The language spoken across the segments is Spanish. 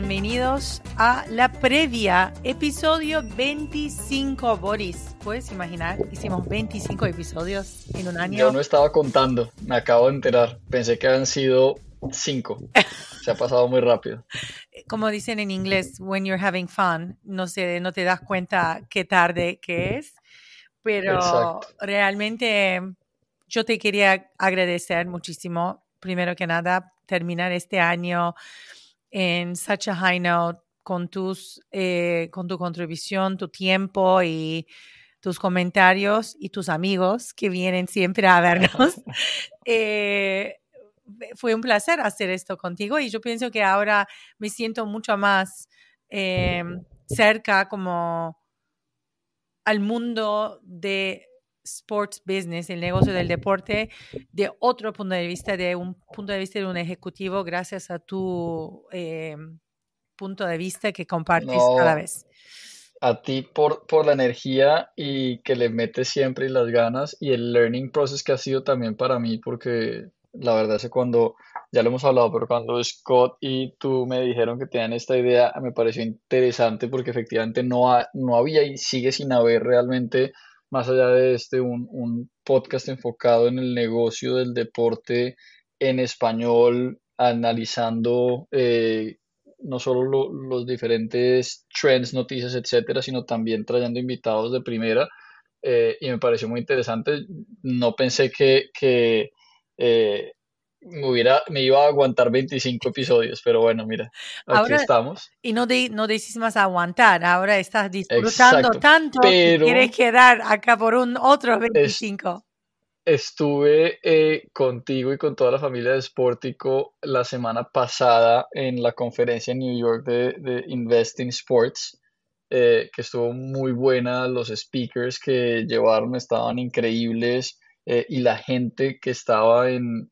Bienvenidos a la previa, episodio 25, Boris. ¿Puedes imaginar? Hicimos 25 episodios en un año. Yo no estaba contando, me acabo de enterar. Pensé que habían sido 5. Se ha pasado muy rápido. Como dicen en inglés, when you're having fun, no, sé, no te das cuenta qué tarde que es. Pero Exacto. realmente yo te quería agradecer muchísimo, primero que nada, terminar este año en such a high note con, tus, eh, con tu contribución, tu tiempo y tus comentarios y tus amigos que vienen siempre a vernos. Eh, fue un placer hacer esto contigo y yo pienso que ahora me siento mucho más eh, cerca como al mundo de sports business, el negocio del deporte, de otro punto de vista, de un punto de vista de un ejecutivo, gracias a tu eh, punto de vista que compartes No, cada vez. a ti por, por la energía y que le metes siempre y las ganas y el learning process que ha sido también para mí, porque la verdad es que cuando, ya lo hemos hablado, pero cuando Scott y tú me dijeron que tenían esta idea, me pareció interesante porque efectivamente no, ha- no había y sigue sin haber realmente, más allá de este, un, un podcast enfocado en el negocio del deporte en español, analizando eh, no solo lo- los diferentes trends, noticias, etcétera, sino también trayendo invitados de primera. eh, y me pareció muy interesante. No pensé que, que eh, me hubiera, me iba a aguantar 25 episodios, pero bueno, mira, aquí Ahora, estamos. y no, de, no decís más aguantar, ahora estás disfrutando Exacto. tanto que Pero quieres quedar acá por un otro es, 25. estuve eh, contigo y con toda la familia de Sportico la semana pasada en la conferencia en New York de, de Invest in Sports. eh, que estuvo muy buena, los speakers que llevaron estaban increíbles eh, y la gente que estaba en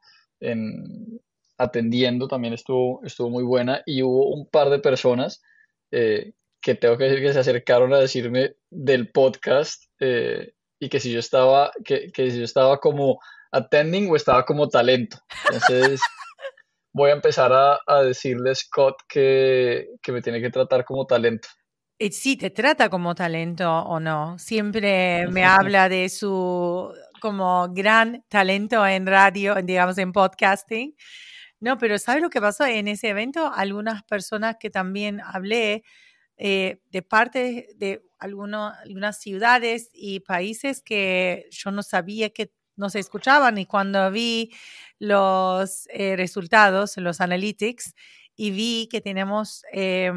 atendiendo también estuvo, estuvo muy buena y hubo un par de personas eh, que tengo que decir que se acercaron a decirme del podcast eh, y que si yo estaba, que, que si yo estaba como attending o estaba como talento. Entonces voy a empezar a, a decirle a Scott que, que me tiene que tratar como talento. Y sí, te trata como talento o no. Siempre me habla de su como gran talento en radio, digamos en podcasting. No, pero ¿sabes lo que pasó en ese evento? Algunas personas que también hablé eh, de parte de alguno- algunas ciudades y países que yo no sabía que no se escuchaban y cuando vi los eh, resultados, los analytics, y vi que tenemos, eh,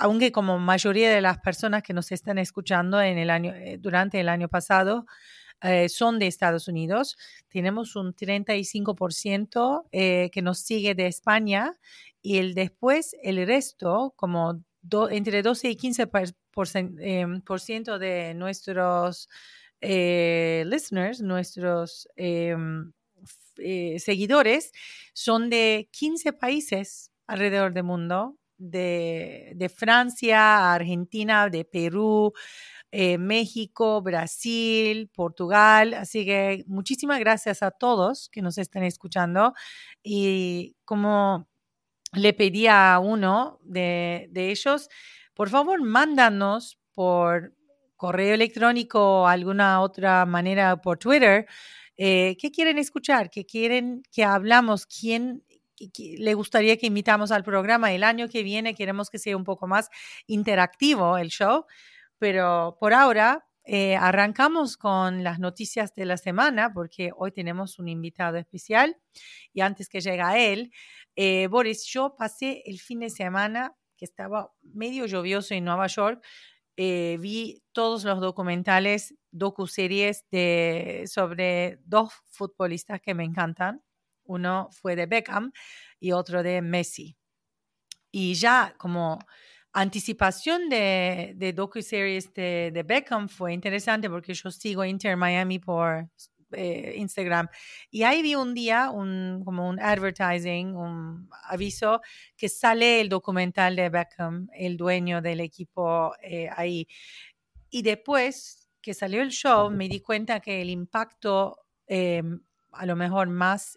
aunque como mayoría de las personas que nos están escuchando en el año, eh, durante el año pasado, eh, son de Estados Unidos. Tenemos un 35% eh, que nos sigue de España y el después, el resto, como entre 12 y 15% por, por cen- em, por ciento de nuestros eh, listeners, nuestros em, seguidores, son de 15 países alrededor del mundo, de, Francia, Argentina, de Perú, eh, México, Brasil, Portugal. Así que muchísimas gracias a todos que nos están escuchando. Y como le pedí a uno de, de ellos, por favor, mándanos por correo electrónico o alguna otra manera por Twitter, eh, ¿qué quieren escuchar? ¿Qué quieren que hablamos? ¿Quién le gustaría que invitamos al programa? El año que viene queremos que sea un poco más interactivo el show, pero por ahora eh, arrancamos con las noticias de la semana porque hoy tenemos un invitado especial y antes que llegue él, eh, Boris, yo pasé el fin de semana que estaba medio lluvioso en Nueva York, eh, vi todos los documentales, docuseries de, sobre dos futbolistas que me encantan. Uno fue de Beckham y otro de Messi. Y ya como anticipación de, de docu-series de, de, Beckham fue interesante porque yo sigo Inter Miami por eh, Instagram y ahí vi un día un, como un advertising, un aviso que sale el documental de Beckham, el dueño del equipo eh, ahí. Y después que salió el show me di cuenta que el impacto eh, a lo mejor más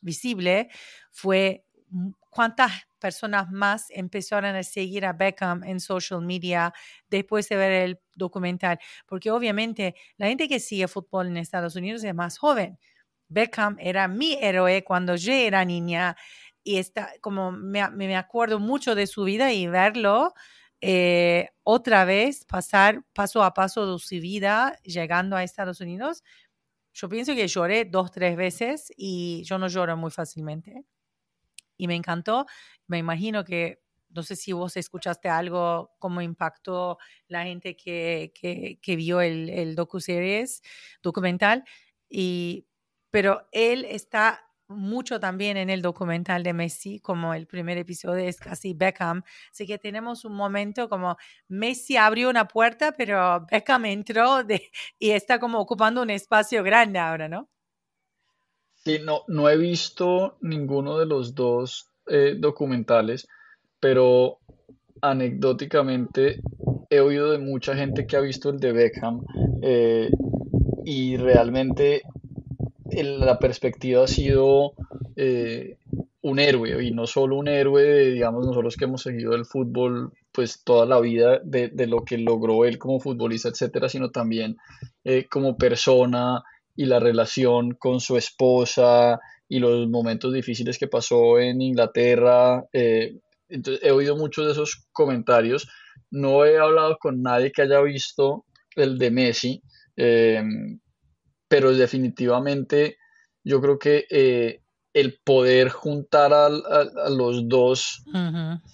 visible fue cuántas personas más empezaron a seguir a Beckham en social media después de ver el documental, porque obviamente la gente que sigue fútbol en Estados Unidos es más joven. Beckham era mi héroe cuando yo era niña y está como me, me acuerdo mucho de su vida y verlo eh, otra vez pasar paso a paso de su vida llegando a Estados Unidos. Yo pienso que lloré dos, tres veces y yo no lloro muy fácilmente y me encantó. Me imagino que, no sé si vos escuchaste algo, cómo impactó la gente que, que, vio el, el docu-series, documental, y, pero él está mucho también en el documental de Messi, como el primer episodio es casi Beckham. Así que tenemos un momento como Messi abrió una puerta, pero Beckham entró y está como ocupando un espacio grande ahora, ¿no? Sí, no, no he visto ninguno de los dos eh, documentales, pero anecdóticamente he oído de mucha gente que ha visto el de Beckham eh, y realmente la perspectiva ha sido eh, un héroe y no solo un héroe, digamos, nosotros que hemos seguido el fútbol pues toda la vida de, de lo que logró él como futbolista, etcétera, sino también como persona y la relación con su esposa y los momentos difíciles que pasó en Inglaterra. Eh, entonces, he oído muchos de esos comentarios. No he hablado con nadie que haya visto el de Messi, eh, pero definitivamente yo creo que eh, el poder juntar a, los dos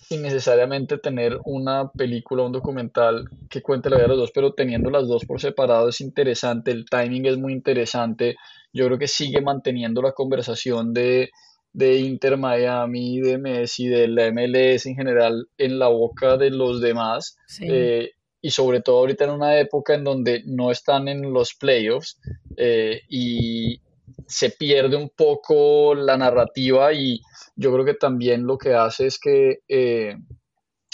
sin necesariamente tener una película o un documental que cuente la vida de los dos, pero teniendo las dos por separado es interesante, el timing es muy interesante, yo creo que sigue manteniendo la conversación de, de Inter Miami, de Messi, de la MLS en general en la boca de los demás. Eh, y sobre todo ahorita en una época en donde no están en los playoffs eh, y, se pierde un poco la narrativa y yo creo que también lo que hace es que eh,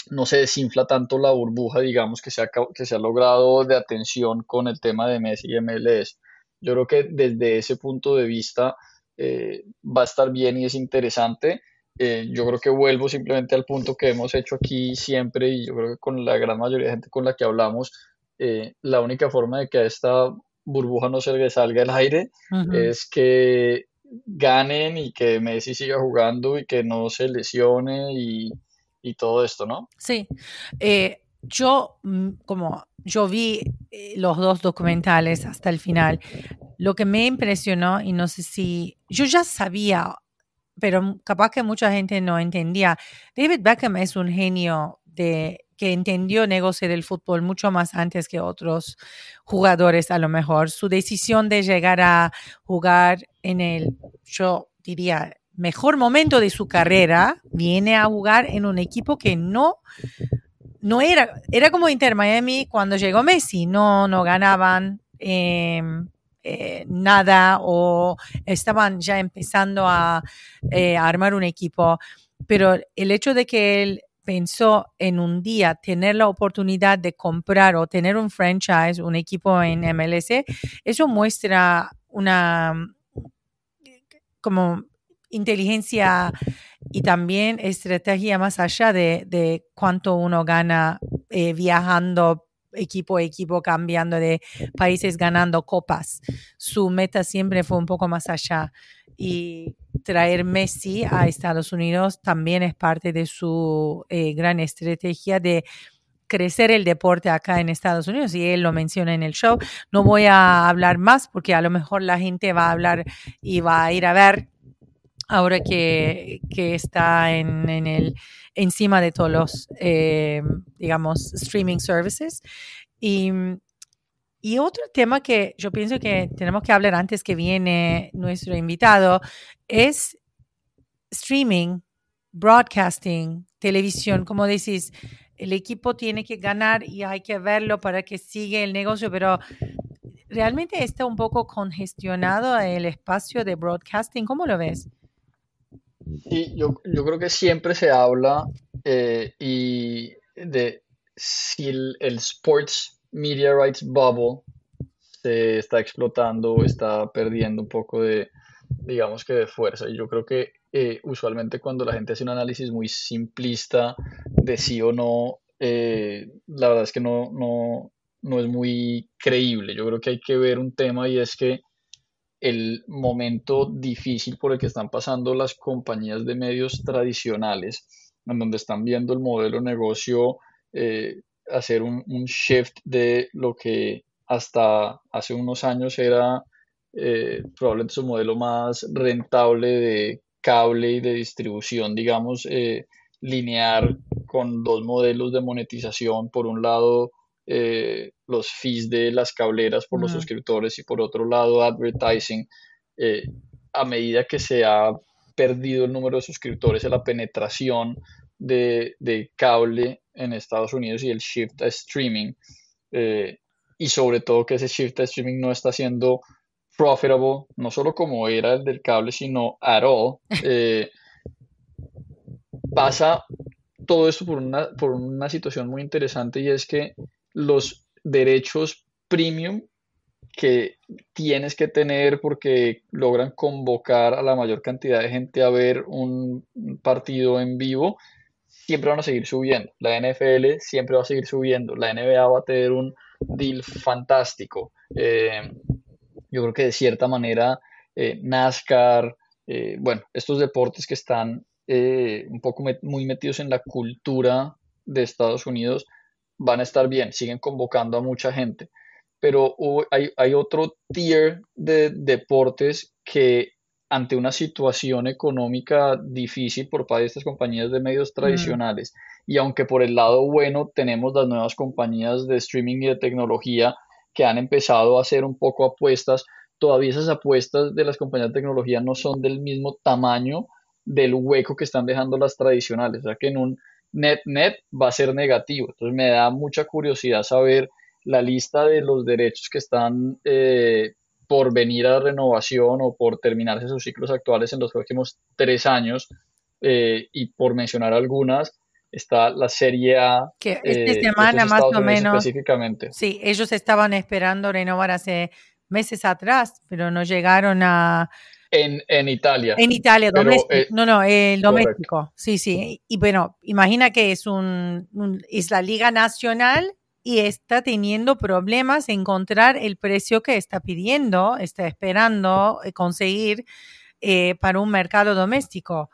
no se desinfla tanto la burbuja, digamos, que se, ha, que se ha logrado de atención con el tema de Messi y MLS. Yo creo que desde ese punto de vista eh, va a estar bien y es interesante. Eh, yo creo que vuelvo simplemente al punto que hemos hecho aquí siempre y yo creo que con la gran mayoría de gente con la que hablamos, la única forma de que esta burbuja no se le salga el aire, es que ganen y que Messi siga jugando y que no se lesione y, todo esto, ¿no? Sí. Eh, yo, mm, como yo vi eh, los dos documentales hasta el final, lo que me impresionó, y no sé si, yo ya sabía, pero capaz que mucha gente no entendía, David Beckham es un genio de que entendió negocio del fútbol mucho más antes que otros jugadores a lo mejor. Su decisión de llegar a jugar en el, yo diría, mejor momento de su carrera, viene a jugar en un equipo que no, no era, era como Inter Miami cuando llegó Messi, no, no ganaban. Em, eh, nada o estaban ya empezando a, eh, a armar un equipo, pero el hecho de que él pensó en un día tener la oportunidad de comprar o tener un franchise, un equipo en MLS, eso muestra una como inteligencia y también estrategia más allá de, de cuánto uno gana eh, viajando equipo a equipo cambiando de países ganando copas. Su meta siempre fue un poco más allá y traer Messi a Estados Unidos también es parte de su eh, gran estrategia de crecer el deporte acá en Estados Unidos y él lo menciona en el show. No voy a hablar más porque a lo mejor la gente va a hablar y va a ir a ver ahora que, está en, el, encima de todos los, eh, digamos, streaming services. Y, y otro tema que yo pienso que tenemos que hablar antes que viene nuestro invitado es streaming, broadcasting, televisión, como decís, el equipo tiene que ganar y hay que verlo para que siga el negocio, pero realmente está un poco congestionado el espacio de broadcasting. ¿Cómo lo ves? Sí, yo, yo creo que siempre se habla eh, y de si el, Sports Media Rights Bubble se está explotando, está perdiendo un poco de, digamos que de fuerza. Y yo creo que eh, usualmente cuando la gente hace un análisis muy simplista de sí o no, eh, la verdad es que no, no, no es muy creíble. Yo creo que hay que ver un tema y es que el momento difícil por el que están pasando las compañías de medios tradicionales, en donde están viendo el modelo de negocio eh, hacer un, shift de lo que hasta hace unos años era eh, probablemente su modelo más rentable de cable y de distribución, digamos, eh, lineal con dos modelos de monetización. Por un lado, eh, los fees de las cableras por los suscriptores y por otro lado advertising, eh, a medida que se ha perdido el número de suscriptores, la penetración de, cable en Estados Unidos y el shift a streaming, eh, y sobre todo que ese shift a streaming no está siendo profitable, no solo como era el del cable, sino at all, pasa todo esto por una, por una situación muy interesante y es que los derechos premium que tienes que tener porque logran convocar a la mayor cantidad de gente a ver un partido en vivo, siempre van a seguir subiendo. La NFL siempre va a seguir subiendo. La NBA va a tener un deal fantástico. Eh, yo creo que de cierta manera eh, NASCAR, eh, bueno, estos deportes que están un poco muy metidos en la cultura de Estados Unidos, van a estar bien, siguen convocando a mucha gente. Pero hay, otro tier de deportes que ante una situación económica difícil por parte de estas compañías de medios mm. tradicionales, y aunque por el lado bueno tenemos las nuevas compañías de streaming y de tecnología que han empezado a hacer un poco apuestas, todavía esas apuestas de las compañías de tecnología no son del mismo tamaño del hueco que están dejando las tradicionales. O sea que en un net net va a ser negativo. Entonces me da mucha curiosidad saber la lista de los derechos que están eh, por venir a renovación o por terminarse sus ciclos actuales en los próximos tres años. Eh, y por mencionar algunas, está la Serie A. Que esta eh, semana más o menos. Específicamente. Sí, ellos estaban esperando renovar hace meses atrás, pero no llegaron a, en, Italia. En Italia, doméstico. Eh, no, no, el doméstico. Sí, sí. Y bueno, imagina que es, un, es la Liga Nacional y está teniendo problemas en encontrar el precio que está pidiendo, está esperando eh, conseguir eh, para un mercado doméstico.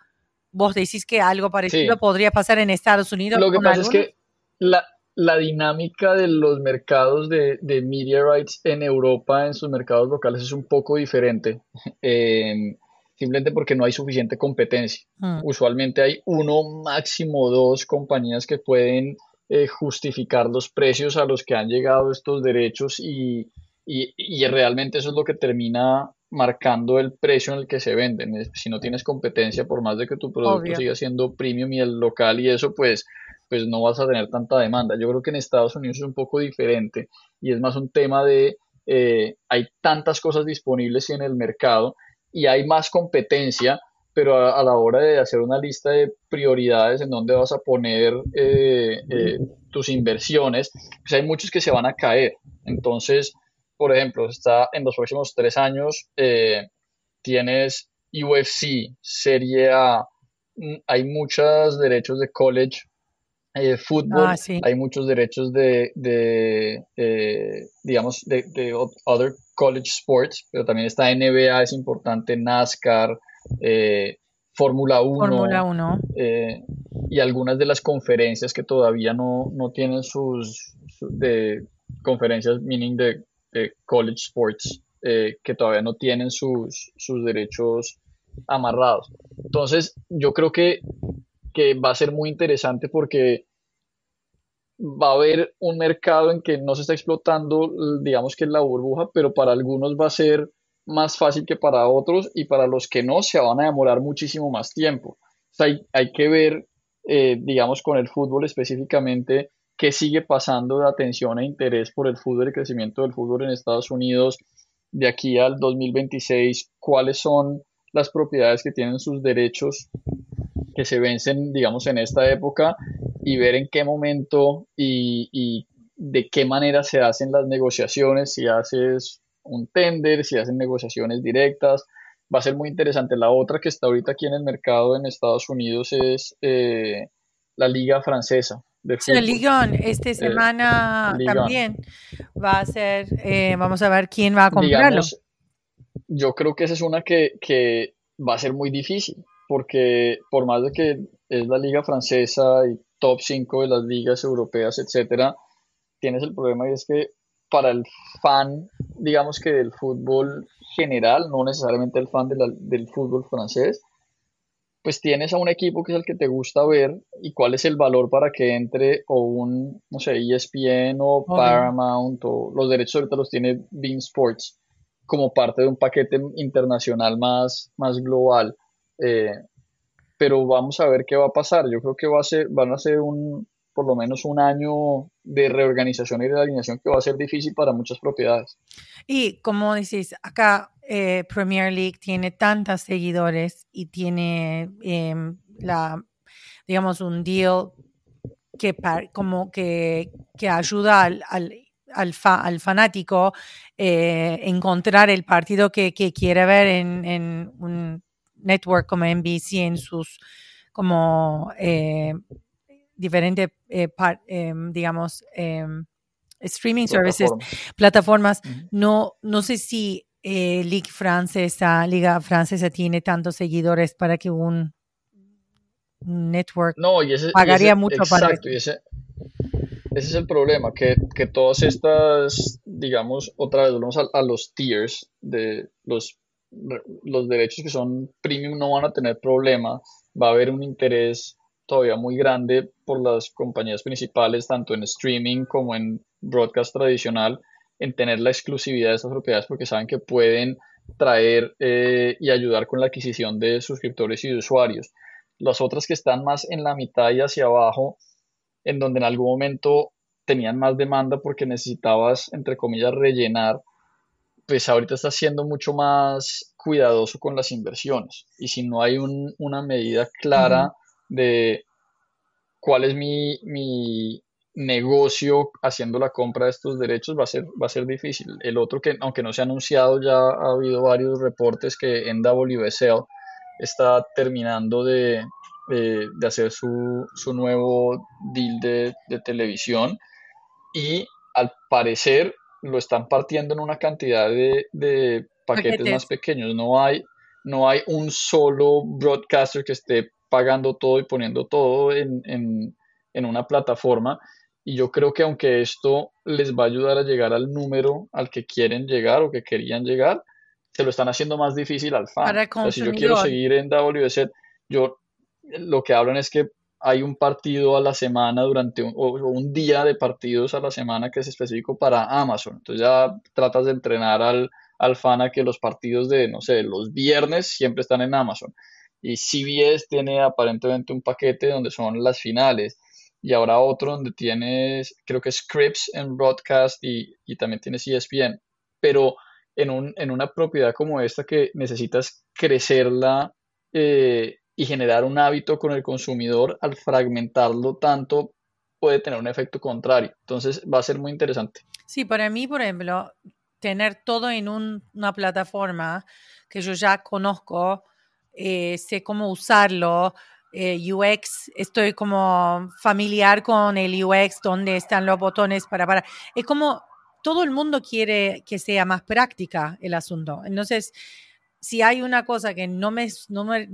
Vos decís que algo parecido podría pasar en Estados Unidos. Lo que pasa es que la, la dinámica de los mercados de, media rights en Europa, en sus mercados locales, es un poco diferente. Em, simplemente porque no hay suficiente competencia. Ah. Usualmente hay uno, máximo dos compañías que pueden eh, justificar los precios a los que han llegado estos derechos y, realmente eso es lo que termina marcando el precio en el que se venden. Si no tienes competencia, por más de que tu producto siga siendo premium y el local y eso, pues pues no vas a tener tanta demanda. Yo creo que en Estados Unidos es un poco diferente y es más un tema de eh, hay tantas cosas disponibles en el mercado y hay más competencia, pero a, la hora de hacer una lista de prioridades en donde vas a poner eh, eh, tus inversiones, pues hay muchos que se van a caer. Entonces, por ejemplo, está en los próximos tres años, tienes UFC, Serie A, mm, hay muchos derechos de college eh, fútbol, Ah, sí. hay muchos derechos de, de eh, digamos, de, de other college sports, pero también está NBA, es importante, NASCAR, eh, Fórmula 1, Fórmula 1. eh, y algunas de las conferencias que todavía no, no tienen sus, su- de conferencias, meaning de, de college sports, eh, que todavía no tienen sus, sus derechos amarrados. Entonces, yo creo que, que va a ser muy interesante porque va a haber un mercado en que no se está explotando, digamos que la burbuja, pero para algunos va a ser más fácil que para otros y para los que no se van a demorar muchísimo más tiempo. O hay, hay que ver, eh, digamos, con el fútbol específicamente, qué sigue pasando de atención e interés por el fútbol y crecimiento del fútbol en Estados Unidos de aquí al 2026, cuáles son las propiedades que tienen sus derechos que se vencen, digamos, en esta época y ver en qué momento y, y de qué manera se hacen las negociaciones, si haces un tender, si hacen negociaciones directas. Va a ser muy interesante. La otra que está ahorita aquí en el mercado en Estados Unidos es eh, la Liga Francesa de fútbol. Ligón, esta semana Ligón. también va a ser, eh, vamos a ver quién va a comprarlo. Digamos, yo creo que esa es una que, que va a ser muy difícil, porque por más de que es la liga francesa y top 5 de las ligas europeas, etcétera, tienes el problema y es que para el fan, digamos que del fútbol general, no necesariamente el fan de la- del fútbol francés, pues tienes a un equipo que es el que te gusta ver y cuál es el valor para que entre o un, no sé, ESPN o. Paramount o los derechos ahorita los tiene Bean Sports como parte de un paquete internacional más, más global. Eh, pero vamos a ver qué va a pasar. Yo creo que va a ser, van a ser un, por lo menos un año de reorganización y de alineación que va a ser difícil para muchas propiedades. Y como dices, acá eh, Premier League tiene tantos seguidores y tiene em, la, digamos, un deal que como que, que ayuda al, al, al, fa- al fanático eh, encontrar el partido que, que quiere ver en, en un network como NBC en sus como eh, diferentes eh, em, digamos em, streaming services Plataformas. No, no sé si eh, Liga Francesa, Liga Francesa tiene tantos seguidores para que un network No, y ese, y Pagaría ese- mucho para exacto, y ese, ese es el problema, que, que todas estas, digamos, otra vez volvemos a, a los tiers de los, los derechos que son premium no van a tener problema, va a haber un interés todavía muy grande por las compañías principales, tanto en streaming como en broadcast tradicional, en tener la exclusividad de estas propiedades porque saben que pueden traer eh, y ayudar con la adquisición de suscriptores y de usuarios las otras que están más en la mitad y hacia abajo, en donde en algún momento tenían más demanda porque necesitabas, entre comillas, rellenar, pues ahorita estás siendo mucho más cuidadoso con las inversiones. Y si no hay un- una medida clara de cuál es mi, mi negocio haciendo la compra de estos derechos, va a ser, va a ser difícil. El otro que, aunque no se ha anunciado, ya ha habido varios reportes que en WSL está terminando de, de- de hacer su, su nuevo deal de, de televisión y al parecer lo están partiendo en una cantidad de, de paquetes Paquetes. más pequeños. No hay, no hay un solo broadcaster que esté pagando todo y poniendo todo en, en, en una plataforma. Y yo creo que aunque esto les va a ayudar a llegar al número al que quieren llegar o que querían llegar, se lo están haciendo más difícil al fan. Para el O sea, si yo quiero seguir en WSL, yo lo que hablan es que hay un partido a la semana durante un, o o un día de partidos a la semana que es específico para Amazon. Entonces ya tratas de entrenar al, al fan a que los partidos de, no sé, los viernes siempre están en Amazon. Y CBS tiene aparentemente un paquete donde son las finales. Y ahora otro donde tienes, creo que Scripps en broadcast y, y también tienes ESPN. Pero en, un, en una propiedad como esta que necesitas crecerla eh, y generar un hábito con el consumidor, al fragmentarlo tanto, puede tener un efecto contrario. Entonces va a ser muy interesante. Sí, para mí, por ejemplo, tener todo en un- una plataforma que yo ya conozco, eh, sé cómo usarlo, eh, UX, estoy como familiar con el UX, donde están los botones para, para. Es como todo el mundo quiere que sea más práctica el asunto. Entonces, si hay una cosa que no me, no me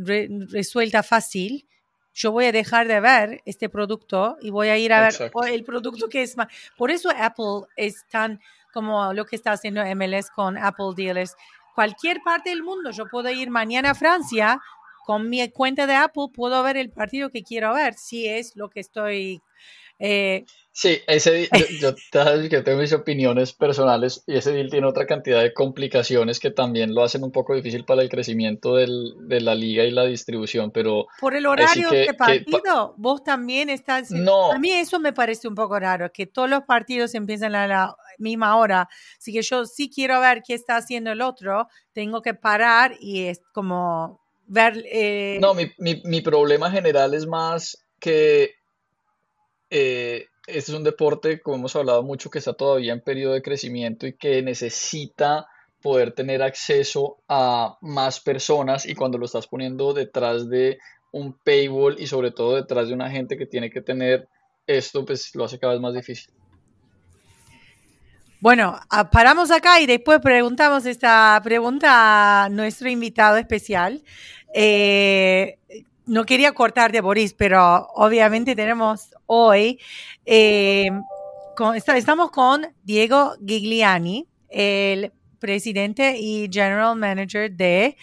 resuelta fácil, yo voy a dejar de ver este producto y voy a ir a ver el producto que es más. Por eso Apple es tan como lo que está haciendo MLS con Apple Dealers. Cualquier parte del mundo, yo puedo ir mañana a Francia con mi cuenta de Apple, puedo ver el partido que quiero ver, si es lo que estoy eh, sí, ese yo, yo, que tengo mis opiniones personales y ese deal tiene otra cantidad de complicaciones que también lo hacen un poco difícil para el crecimiento del, de la liga y la distribución, pero... Por el horario de partido, vos también estás... No. A mí eso me parece un poco raro, que todos los partidos empiezan a la misma hora, así que yo sí quiero ver qué está haciendo el otro, tengo que parar y es como ver... Eh, no, mi, mi, mi problema general es más que eh, este es un deporte, como hemos hablado mucho, que está todavía en periodo de crecimiento y que necesita poder tener acceso a más personas y cuando lo estás poniendo detrás de un paywall y sobre todo detrás de una gente que tiene que tener esto, pues lo hace cada vez más difícil. Bueno, ah, paramos acá y después preguntamos esta pregunta a nuestro invitado especial. Eh, no quería cortar de Boris, pero obviamente tenemos hoy, eh, estamos con Diego Gigliani, el presidente y general manager de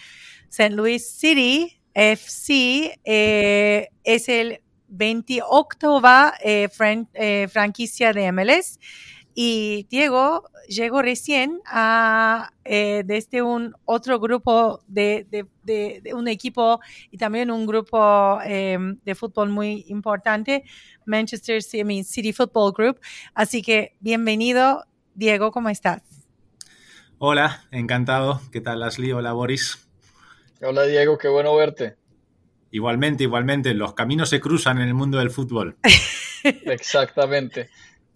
St. Louis City FC. Eh, es el 28 eh, franquicia de MLS y Diego llegó recién a, eh, desde un otro grupo de, un equipo y también un grupo eh, de fútbol muy importante, Manchester City Football Group. Así que bienvenido, Diego, ¿cómo estás? Hola, encantado. ¿Qué tal, Ashley? Hola, Boris. Hola, Diego, qué bueno verte. Igualmente, igualmente, los caminos se cruzan en el mundo del fútbol. Exactamente.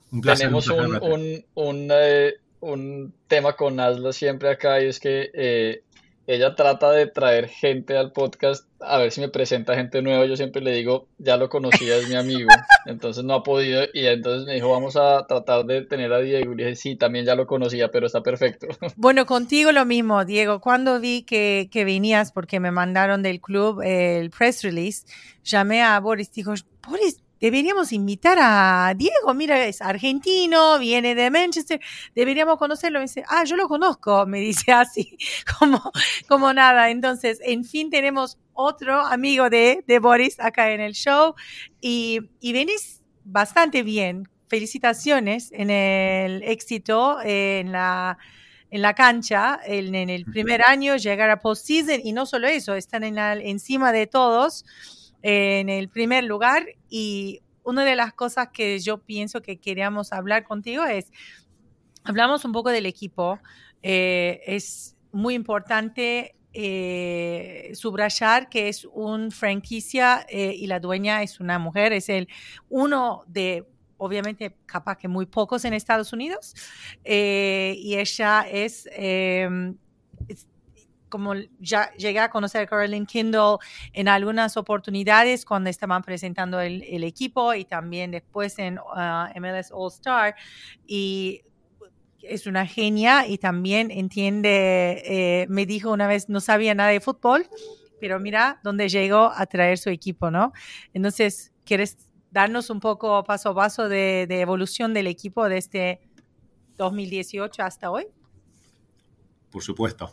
Tenemos un, un, eh, un, tema con Asla siempre acá y es que eh, ella trata de traer gente al podcast a ver si me presenta gente nueva. Yo siempre le digo, ya lo conocía, es mi amigo. Entonces no ha podido y entonces me dijo, vamos a tratar de tener a Diego. Y le dije, sí, también ya lo conocía, pero está perfecto. Bueno, contigo lo mismo, Diego. Cuando vi que, que venías, porque me mandaron del club el press release, llamé a Boris, dijo, Boris, deberíamos invitar a Diego, mira, es argentino, viene de Manchester, deberíamos conocerlo. Me dice, ah, yo lo conozco, me dice así, como, como nada. Entonces, en fin, tenemos otro amigo de, de Boris acá en el show y, y venís bastante bien. Felicitaciones en el éxito en la en la cancha en, en el primer año, llegar a postseason y no solo eso, están en la, encima de todos en el primer lugar y una de las cosas que yo pienso que queríamos hablar contigo es, hablamos un poco del equipo, eh, es muy importante eh, subrayar que es un franquicia eh, y la dueña es una mujer, es el uno de obviamente capaz que muy pocos en Estados Unidos y ella es como ya llegué a conocer a Caroline Kindle en algunas oportunidades cuando estaban presentando el, equipo y también después en uh, MLS All Star. Y es una genia y también entiende, eh, me dijo una vez, no sabía nada de fútbol, pero mira dónde llegó a traer su equipo, ¿no? Entonces, ¿quieres darnos un poco paso a paso de, de evolución del equipo desde 2018 hasta hoy? Por supuesto.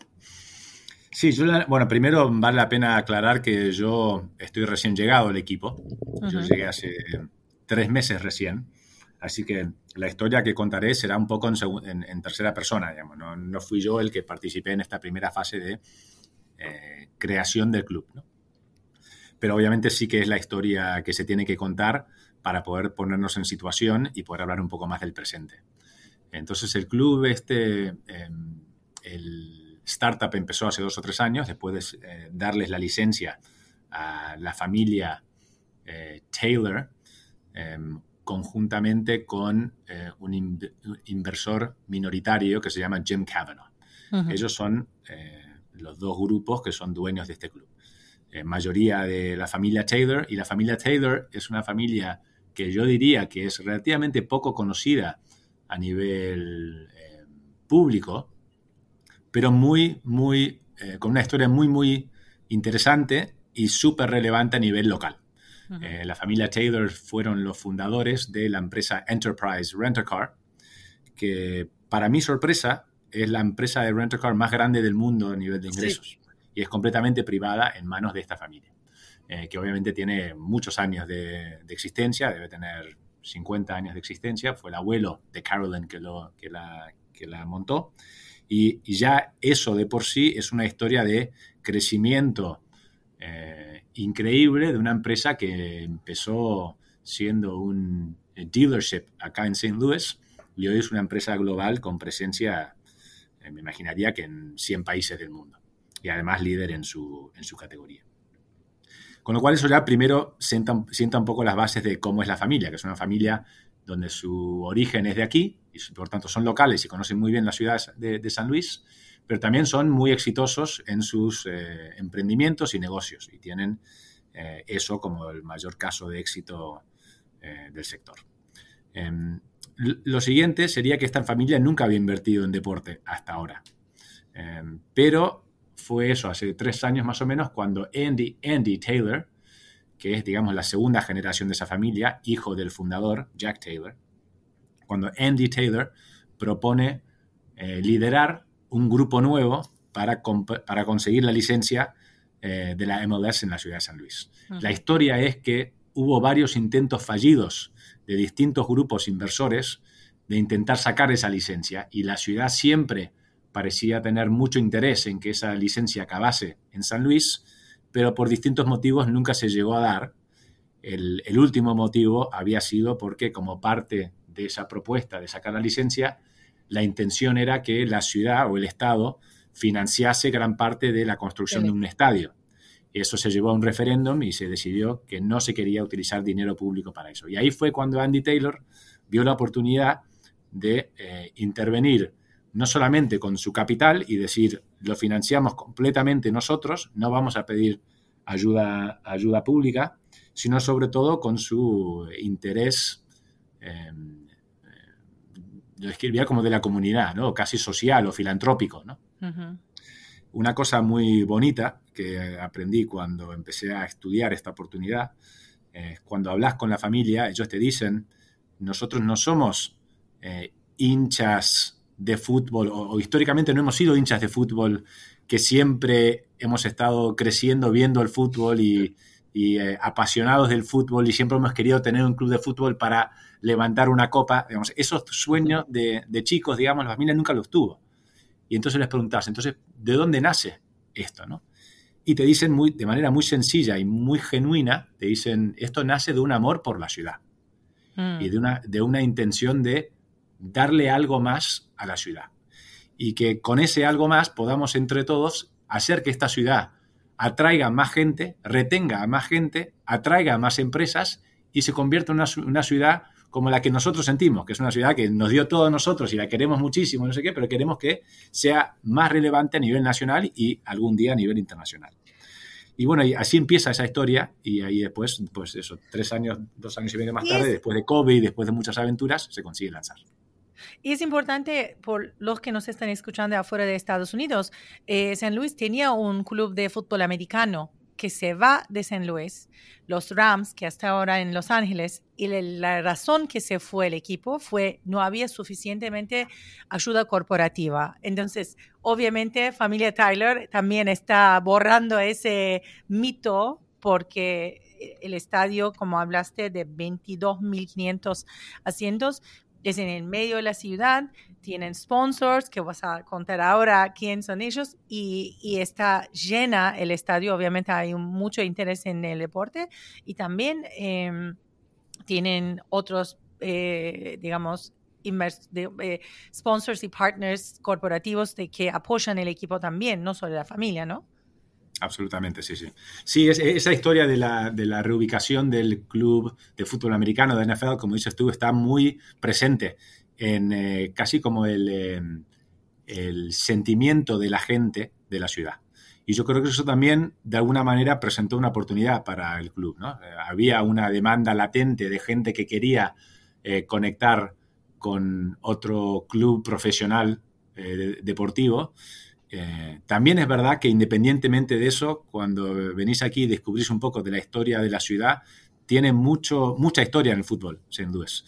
Sí, yo, bueno, primero vale la pena aclarar que yo estoy recién llegado al equipo. Yo llegué hace tres meses recién. Así que la historia que contaré será un poco en, tercera persona, digamos. No, fui yo el que participé en esta primera fase de eh, creación del club. Pero obviamente sí que es la historia que se tiene que contar para poder ponernos en situación y poder hablar un poco más del presente. Entonces el club, este, em, el startup empezó hace dos o tres años, después de eh, darles la licencia a la familia eh, Taylor, em, conjuntamente con eh, un, inversor minoritario que se llama Jim Cavanaugh. Ellos son los dos grupos que son dueños de este club. mayoría de la familia Taylor, y la familia Taylor es una familia que yo diría que es relativamente poco conocida a nivel público, pero muy, muy, con una historia muy, muy interesante y súper relevante a nivel local. Eh, la familia Taylor fueron los fundadores de la empresa Enterprise Rent a Car, que para mi sorpresa es la empresa de rent a car más grande del mundo a nivel de ingresos y es completamente privada en manos de esta familia, eh, que obviamente tiene muchos años de, existencia, debe tener 50 años de existencia, fue el abuelo de Carolyn que, lo, que, la, que la montó y, ya eso de por sí es una historia de crecimiento. Eh, increíble de una empresa que empezó siendo un dealership acá en St. Louis y hoy es una empresa global con presencia, eh, me imaginaría que en 100 países del mundo y además líder en su, en su categoría. Con lo cual eso ya primero sienta, sienta, un poco las bases de cómo es la familia, que es una familia donde su origen es de aquí y por tanto son locales y conocen muy bien la ciudad de, San Luis pero también son muy exitosos en sus eh, emprendimientos y negocios y tienen eh, eso como el mayor caso de éxito eh, del sector. Em, lo siguiente sería que esta familia nunca había invertido en deporte hasta ahora, em, pero fue eso, hace tres años más o menos, cuando Andy, Andy Taylor, que es, digamos, la segunda generación de esa familia, hijo del fundador, Jack Taylor, cuando Andy Taylor propone liderar un grupo nuevo para, para conseguir la licencia eh, de la MLS en la ciudad de San Luis. La historia es que hubo varios intentos fallidos de distintos grupos inversores de intentar sacar esa licencia y la ciudad siempre parecía tener mucho interés en que esa licencia acabase en San Luis, pero por distintos motivos nunca se llegó a dar. El, el último motivo había sido porque como parte de esa propuesta de sacar la licencia, la intención era que la ciudad o el Estado financiase gran parte de la construcción de un estadio. Eso se llevó a un referéndum y se decidió que no se quería utilizar dinero público para eso. Y ahí fue cuando Andy Taylor vio la oportunidad de eh, intervenir no solamente con su capital y decir, lo financiamos completamente nosotros, no vamos a pedir ayuda, ayuda pública, sino sobre todo con su interés eh, escribía como de la comunidad, ¿no? Casi social o filantrópico, ¿no? Una cosa muy bonita que aprendí cuando empecé a estudiar esta oportunidad, es cuando hablas con la familia, ellos te dicen, nosotros no somos eh, hinchas de fútbol, o, históricamente no hemos sido hinchas de fútbol, que siempre hemos estado creciendo viendo el fútbol y, eh, apasionados del fútbol y siempre hemos querido tener un club de fútbol para levantar una copa, digamos, esos sueños de, chicos, digamos, la familia nunca los tuvo. Y entonces les preguntas, entonces, ¿de dónde nace esto? ¿no? Y te dicen muy, de manera muy sencilla y muy genuina, te dicen, esto nace de un amor por la ciudad mm. y de una, de una intención de darle algo más a la ciudad. Y que con ese algo más podamos entre todos hacer que esta ciudad atraiga más gente, retenga a más gente, atraiga a más empresas y se convierta en una, una ciudad como la que nosotros sentimos, que es una ciudad que nos dio todo a nosotros y la queremos muchísimo, no sé qué, pero queremos que sea más relevante a nivel nacional y algún día a nivel internacional. Y bueno, y así empieza esa historia y ahí después, pues eso, tres años, dos años y medio más tarde, después de COVID, después de muchas aventuras, se consigue lanzar. Y es importante, por los que nos están escuchando afuera de Estados Unidos, eh, San Luis tenía un club de fútbol americano que se va de San Luis, los Rams, que hasta ahora en Los Ángeles, y la razón que se fue el equipo fue no había suficientemente ayuda corporativa. Entonces, obviamente, familia Tyler también está borrando ese mito porque el estadio, como hablaste, de 22.500 asientos, es en el medio de la ciudad, tienen sponsors, que vas a contar ahora quién son ellos, y, está llena el estadio, obviamente hay mucho interés en el deporte, y también em, tienen otros, eh, digamos, eh, sponsors y partners corporativos de que apoyan el equipo también, no solo la familia, ¿no? Absolutamente, sí, sí. Sí, esa historia de la, de la, reubicación del club de fútbol americano de NFL, como dices tú, está muy presente en eh, casi como el, em, el, sentimiento de la gente de la ciudad. Y yo creo que eso también, de alguna manera, presentó una oportunidad para el club. ¿no? Eh, había una demanda latente de gente que quería eh, conectar con otro club profesional eh, deportivo. también es verdad que independientemente de eso, cuando venís aquí y descubrís un poco de la historia de la ciudad, tiene mucho, mucha historia en el fútbol, sin dudas.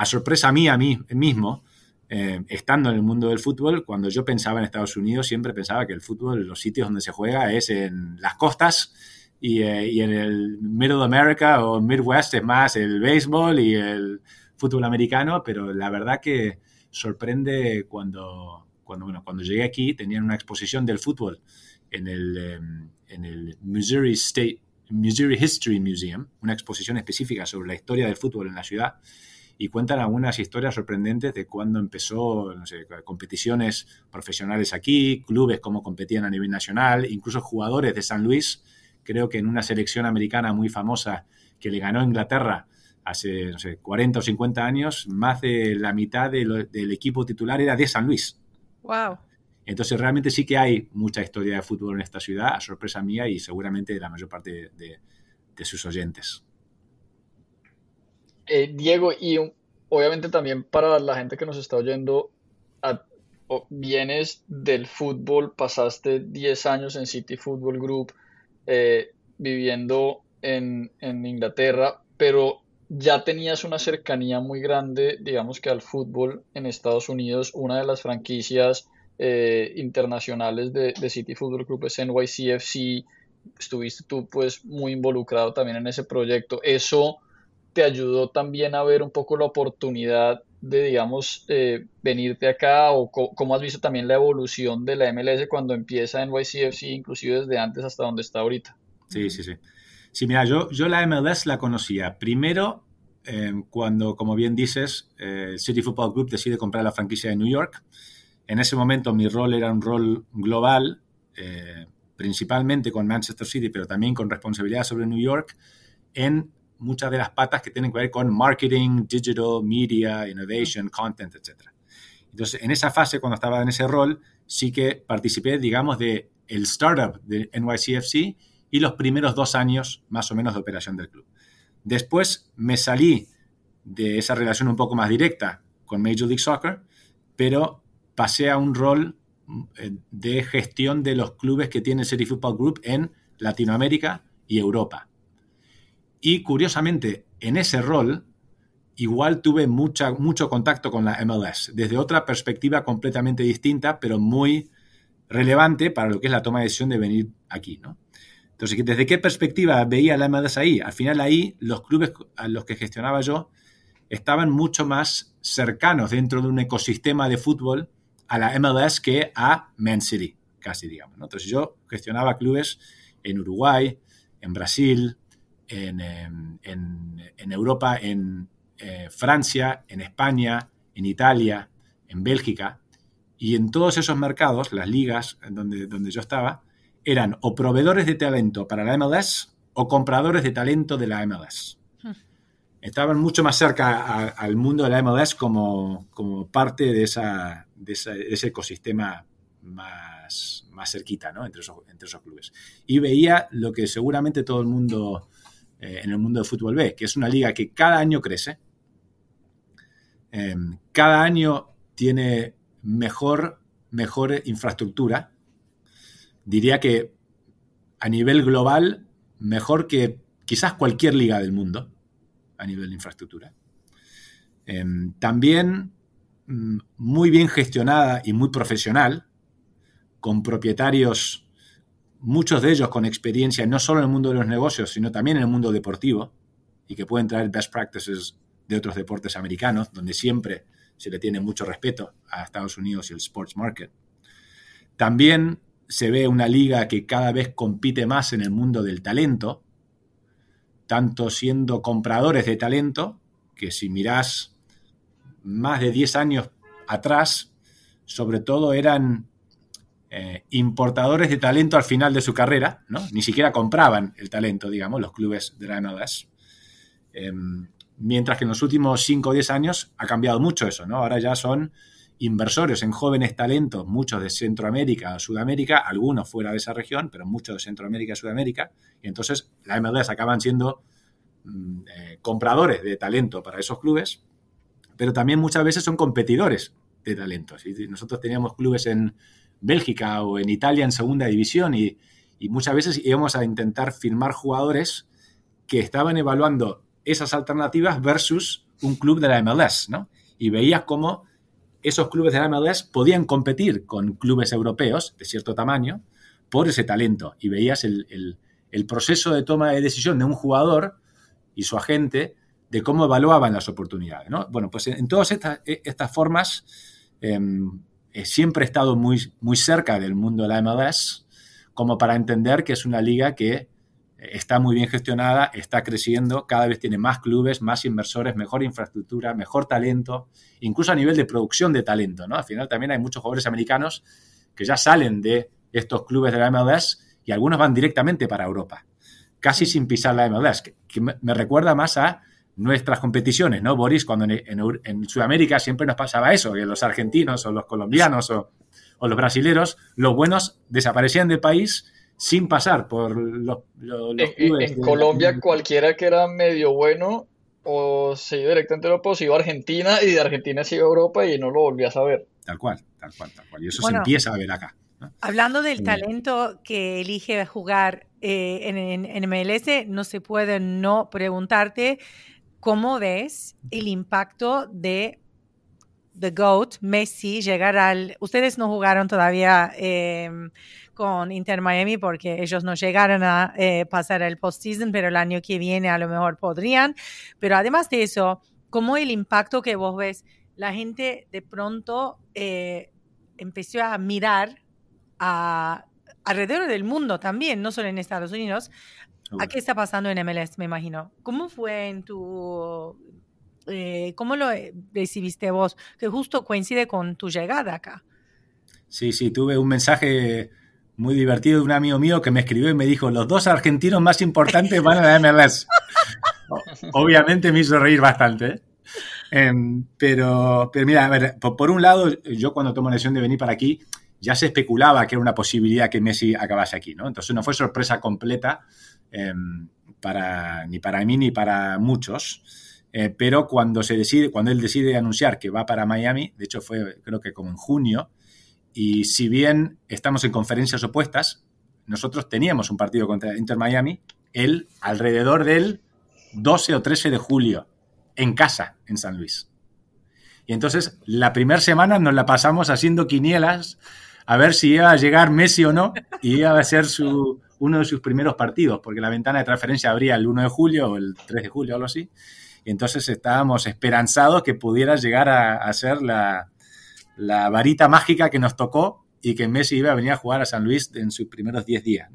A sorpresa mía, mí mismo, eh, estando en el mundo del fútbol, cuando yo pensaba en Estados Unidos, siempre pensaba que el fútbol, los sitios donde se juega es en las costas y, eh, en el Middle America o Midwest es más el béisbol y el fútbol americano, pero la verdad que sorprende cuando, cuando, bueno, cuando llegué aquí, tenían una exposición del fútbol en el, em, en el Missouri State Missouri History Museum, una exposición específica sobre la historia del fútbol en la ciudad y cuentan algunas historias sorprendentes de cuando empezó, no sé, competiciones profesionales aquí, clubes cómo competían a nivel nacional, incluso jugadores de San Luis, creo que en una selección americana muy famosa que le ganó a Inglaterra hace, no sé, 40 o 50 años, más de la mitad del equipo titular era de San Luis. Wow. Entonces realmente sí que hay mucha historia de fútbol en esta ciudad, a sorpresa mía y seguramente de la mayor parte de sus oyentes. Eh, Diego, y obviamente también para la gente que nos está oyendo, vienes del fútbol, pasaste 10 años en City Football Group, eh, viviendo en, Inglaterra, pero ya tenías una cercanía muy grande, digamos que al fútbol en Estados Unidos. Una de las franquicias eh, internacionales de, de, City Football Group es NYCFC. Estuviste tú pues muy involucrado también en ese proyecto. Eso te ayudó también a ver un poco la oportunidad de, digamos, eh, venirte acá o cómo has visto también la evolución de la MLS cuando empieza en YCFC, inclusive desde antes hasta donde está ahorita? Sí, sí, sí. Sí, mira, yo, yo la MLS la conocía primero em, cuando, como bien dices, el City Football Group decide comprar la franquicia de New York. En ese momento mi rol era un rol global, eh, principalmente con Manchester City, pero también con responsabilidad sobre New York, en muchas de las patas que tienen que ver con marketing, digital, media, innovation, content, etc. Entonces, en esa fase, cuando estaba en ese rol, sí que participé, digamos, de el startup de NYCFC y los primeros dos años más o menos de operación del club. Después me salí de esa relación un poco más directa con Major League Soccer, pero pasé a un rol eh, de gestión de los clubes que tiene City Football Group en Latinoamérica y Europa. Y curiosamente, en ese rol, igual tuve mucha, mucho contacto con la MLS, desde otra perspectiva completamente distinta, pero muy relevante para lo que es la toma de decisión de venir aquí, ¿no? Entonces, ¿desde qué perspectiva veía la MLS ahí? Al final ahí los clubes a los que gestionaba yo estaban mucho más cercanos dentro de un ecosistema de fútbol a la MLS que a Man City, casi digamos. Entonces yo gestionaba clubes en Uruguay, en Brasil, Em, en, Europa, en eh, Francia, en España, en Italia, en Bélgica. Y en todos esos mercados, las ligas donde, donde yo estaba, eran o proveedores de talento para la MLS o compradores de talento de la MLS. Hmm. Estaban mucho más cerca al mundo de la MLS como, como parte de, esa, de, ese ecosistema más, más cerquita ¿no? entre, esos, entre esos clubes. Y veía lo que seguramente todo el mundo eh, en el mundo del fútbol B, que es una liga que cada año crece, em, cada año tiene mejor, mejor infraestructura. Diría que a nivel global, mejor que quizás cualquier liga del mundo a nivel de infraestructura. Em, también mm, muy bien gestionada y muy profesional, con propietarios muchos de ellos con experiencia no solo en el mundo de los negocios, sino también en el mundo deportivo, y que pueden traer best practices de otros deportes americanos, donde siempre se le tiene mucho respeto a Estados Unidos y el sports market. También se ve una liga que cada vez compite más en el mundo del talento, tanto siendo compradores de talento, que si mirás más de 10 años atrás, sobre todo eran eh, importadores de talento al final de su carrera, ¿no? Ni siquiera compraban el talento, digamos, los clubes de la MLS. Em, mientras que en los últimos 5 o 10 años ha cambiado mucho eso, ¿no? Ahora ya son inversores en jóvenes talentos, muchos de Centroamérica Sudamérica, algunos fuera de esa región, pero muchos de Centroamérica Sudamérica, y entonces la MLS acaban siendo mm, eh, compradores de talento para esos clubes, pero también muchas veces son competidores de talentos. Nosotros teníamos clubes en Bélgica o en Italia en segunda división y, y muchas veces íbamos a intentar firmar jugadores que estaban evaluando esas alternativas versus un club de la MLS, ¿no? Y veías cómo esos clubes de la MLS podían competir con clubes europeos de cierto tamaño por ese talento. Y veías el, proceso de toma de decisión de un jugador y su agente de cómo evaluaban las oportunidades. Bueno, pues en, todas estas, e, estas formas em, siempre he estado muy, muy cerca del mundo de la MLS como para entender que es una liga que está muy bien gestionada, está creciendo, cada vez tiene más clubes, más inversores, mejor infraestructura, mejor talento, incluso a nivel de producción de talento, ¿no? Al final también hay muchos jugadores americanos que ya salen de estos clubes de la MLS y algunos van directamente para Europa, casi sin pisar la MLS, que, me, recuerda más a nuestras competiciones, ¿no, Boris? Cuando en, Sudamérica siempre nos pasaba eso, que los argentinos o los colombianos o, o los brasileros, los buenos desaparecían del país sin pasar por los, En, Colombia, cualquiera que era medio bueno o se iba directamente a Europa o se iba a Argentina y de Argentina se iba a Europa y no lo volvía a saber. Tal cual, tal cual, tal cual. Y eso se empieza a ver acá. Hablando del talento que elige jugar eh, en, en, MLS, no se puede no preguntarte cómo ves el impacto de The GOAT, Messi, llegar al... Ustedes no jugaron todavía em, con Inter Miami porque ellos no llegaron a eh, pasar el postseason, pero el año que viene a lo mejor podrían. Pero además de eso, ¿cómo el impacto que vos ves? La gente de pronto eh, empezó a mirar a, alrededor del mundo también, no solo en Estados Unidos, a qué está pasando en MLS, me imagino. ¿Cómo fue en tu... Eh, ¿Cómo lo recibiste vos? Que justo coincide con tu llegada acá. Sí, sí, tuve un mensaje muy divertido de un amigo mío que me escribió y me dijo, los dos argentinos más importantes van a la MLS. Obviamente me hizo reír bastante. ¿eh? Pero, pero mira, a ver, por, un lado, yo cuando tomo la decisión de venir para aquí, ya se especulaba que era una posibilidad que Messi acabase aquí, ¿no? Entonces no fue sorpresa completa em, para, ni para mí ni para muchos. Eh, pero cuando se decide, cuando él decide anunciar que va para Miami, de hecho fue creo que como en junio, y si bien estamos en conferencias opuestas, nosotros teníamos un partido contra Inter Miami, él alrededor del 12 o 13 de julio, en casa, en San Luis. Y entonces la primera semana nos la pasamos haciendo quinielas a ver si iba a llegar Messi o no, y iba a ser uno de sus primeros partidos, porque la ventana de transferencia abría el 1 de julio o el 3 de julio algo así. Y entonces estábamos esperanzados que pudiera llegar a, ser la, varita mágica que nos tocó y que Messi iba a venir a jugar a San Luis en sus primeros 10 días.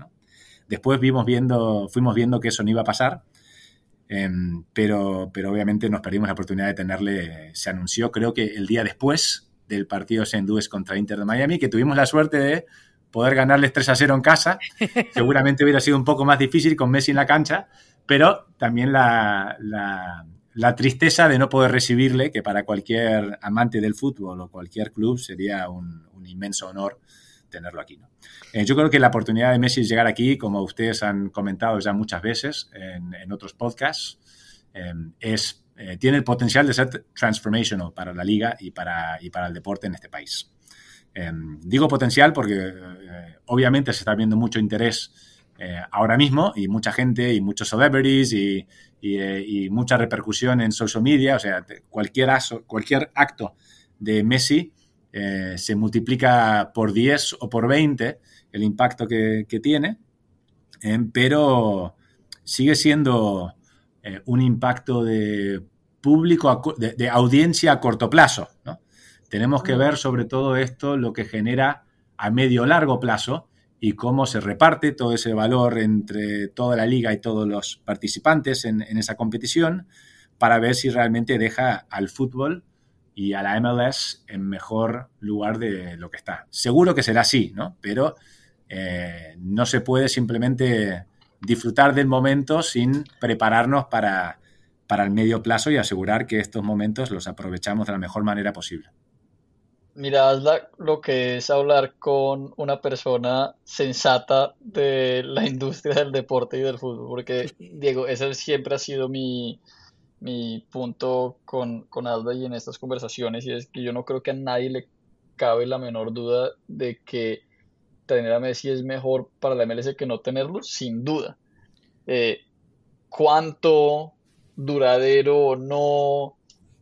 Después fuimos viendo que eso no iba a pasar, em, pero obviamente nos perdimos la oportunidad de tenerle, se anunció creo que el día después del partido. Louis contra Inter de Miami, que tuvimos la suerte de poder ganarles 3 a 0 en casa. Seguramente hubiera sido un poco más difícil con Messi en la cancha, pero también la la tristeza de no poder recibirle, que para cualquier amante del fútbol o cualquier club sería un, inmenso honor tenerlo aquí. Eh, yo creo que la oportunidad de Messi llegar aquí, como ustedes han comentado ya muchas veces en, otros podcasts, em, es, eh, tiene el potencial de ser transformational para la liga y para, y para el deporte en este país. Em, digo potencial porque eh, obviamente se está viendo mucho interés ahora mismo y mucha gente y muchos celebrities y, eh, y, mucha repercusión en social media, o sea, cualquier, cualquier acto de Messi eh, se multiplica por 10 o por 20 el impacto que, tiene, eh, pero sigue siendo un impacto de público, de, audiencia a corto plazo. Tenemos que ver sobre todo esto lo que genera a medio largo plazo y cómo se reparte todo ese valor entre toda la liga y todos los participantes en, esa competición para ver si realmente deja al fútbol y a la MLS en mejor lugar de lo que está. Seguro que será así, ¿no? Pero eh, no se puede simplemente disfrutar del momento sin prepararnos para, para el medio plazo y asegurar que estos momentos los aprovechamos de la mejor manera posible. Mira, lo que es hablar con una persona sensata de la industria del deporte y del fútbol, porque Diego, ese siempre ha sido mi, punto con, con Alda y en estas conversaciones, y es que yo no creo que a nadie le cabe la menor duda de que tener a Messi es mejor para la MLS que no tenerlo, sin duda. Eh, ¿Cuánto duradero o no?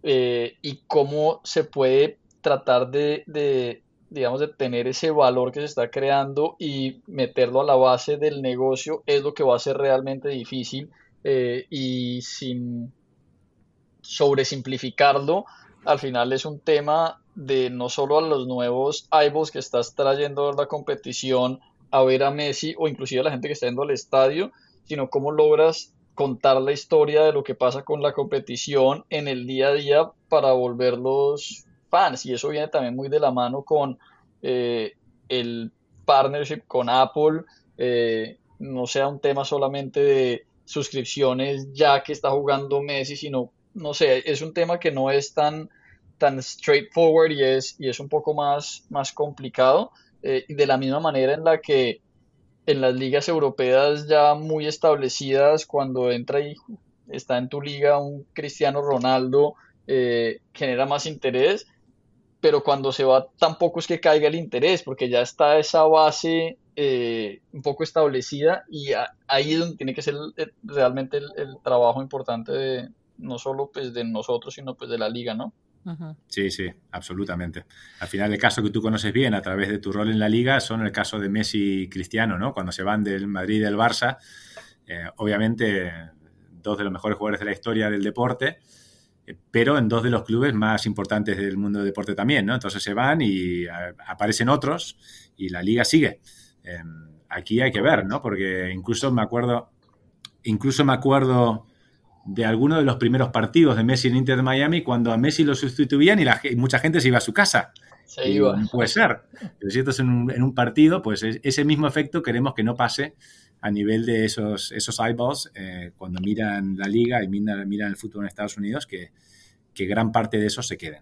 Eh, y cómo se puede tratar de, digamos, de tener ese valor que se está creando y meterlo a la base del negocio es lo que va a ser realmente difícil eh, y sin sobresimplificarlo, al final es un tema de no solo a los nuevos eyeballs que estás trayendo a la competición a ver a Messi o inclusive a la gente que está yendo al estadio, sino cómo logras contar la historia de lo que pasa con la competición en el día a día para volverlos fans. Y eso viene también muy de la mano con eh, el partnership con Apple. Eh, no sea un tema solamente de suscripciones ya que está jugando Messi, sino, no sé, es un tema que no es tan, tan straightforward y es, y es un poco más, más complicado. Eh, de la misma manera en la que en las ligas europeas ya muy establecidas, cuando entra y está en tu liga un Cristiano Ronaldo, genera más interés pero cuando se va tampoco es que caiga el interés, porque ya está esa base eh, un poco establecida y ahí es donde tiene que ser realmente el, trabajo importante de no solo pues de nosotros, sino pues de la liga, ¿no? Sí, sí, absolutamente. Al final el caso que tú conoces bien a través de tu rol en la liga son el caso de Messi y Cristiano, ¿no? Cuando se van del Madrid y del Barça, eh, obviamente dos de los mejores jugadores de la historia del deporte, pero en dos de los clubes más importantes del mundo del deporte también, ¿no? Entonces se van y aparecen otros y la liga sigue. Em, aquí hay que ver, ¿no? Porque incluso me acuerdo, incluso me acuerdo de algunos de los primeros partidos de Messi en Inter de Miami cuando a Messi lo sustituían y, la, mucha gente se iba a su casa. Se iba. Puede ser. Pero si esto es en un, partido, pues ese mismo efecto queremos que no pase a nivel de esos, esos eyeballs eh, cuando miran la liga y miran, miran, el fútbol en Estados Unidos, que, que gran parte de eso se queden.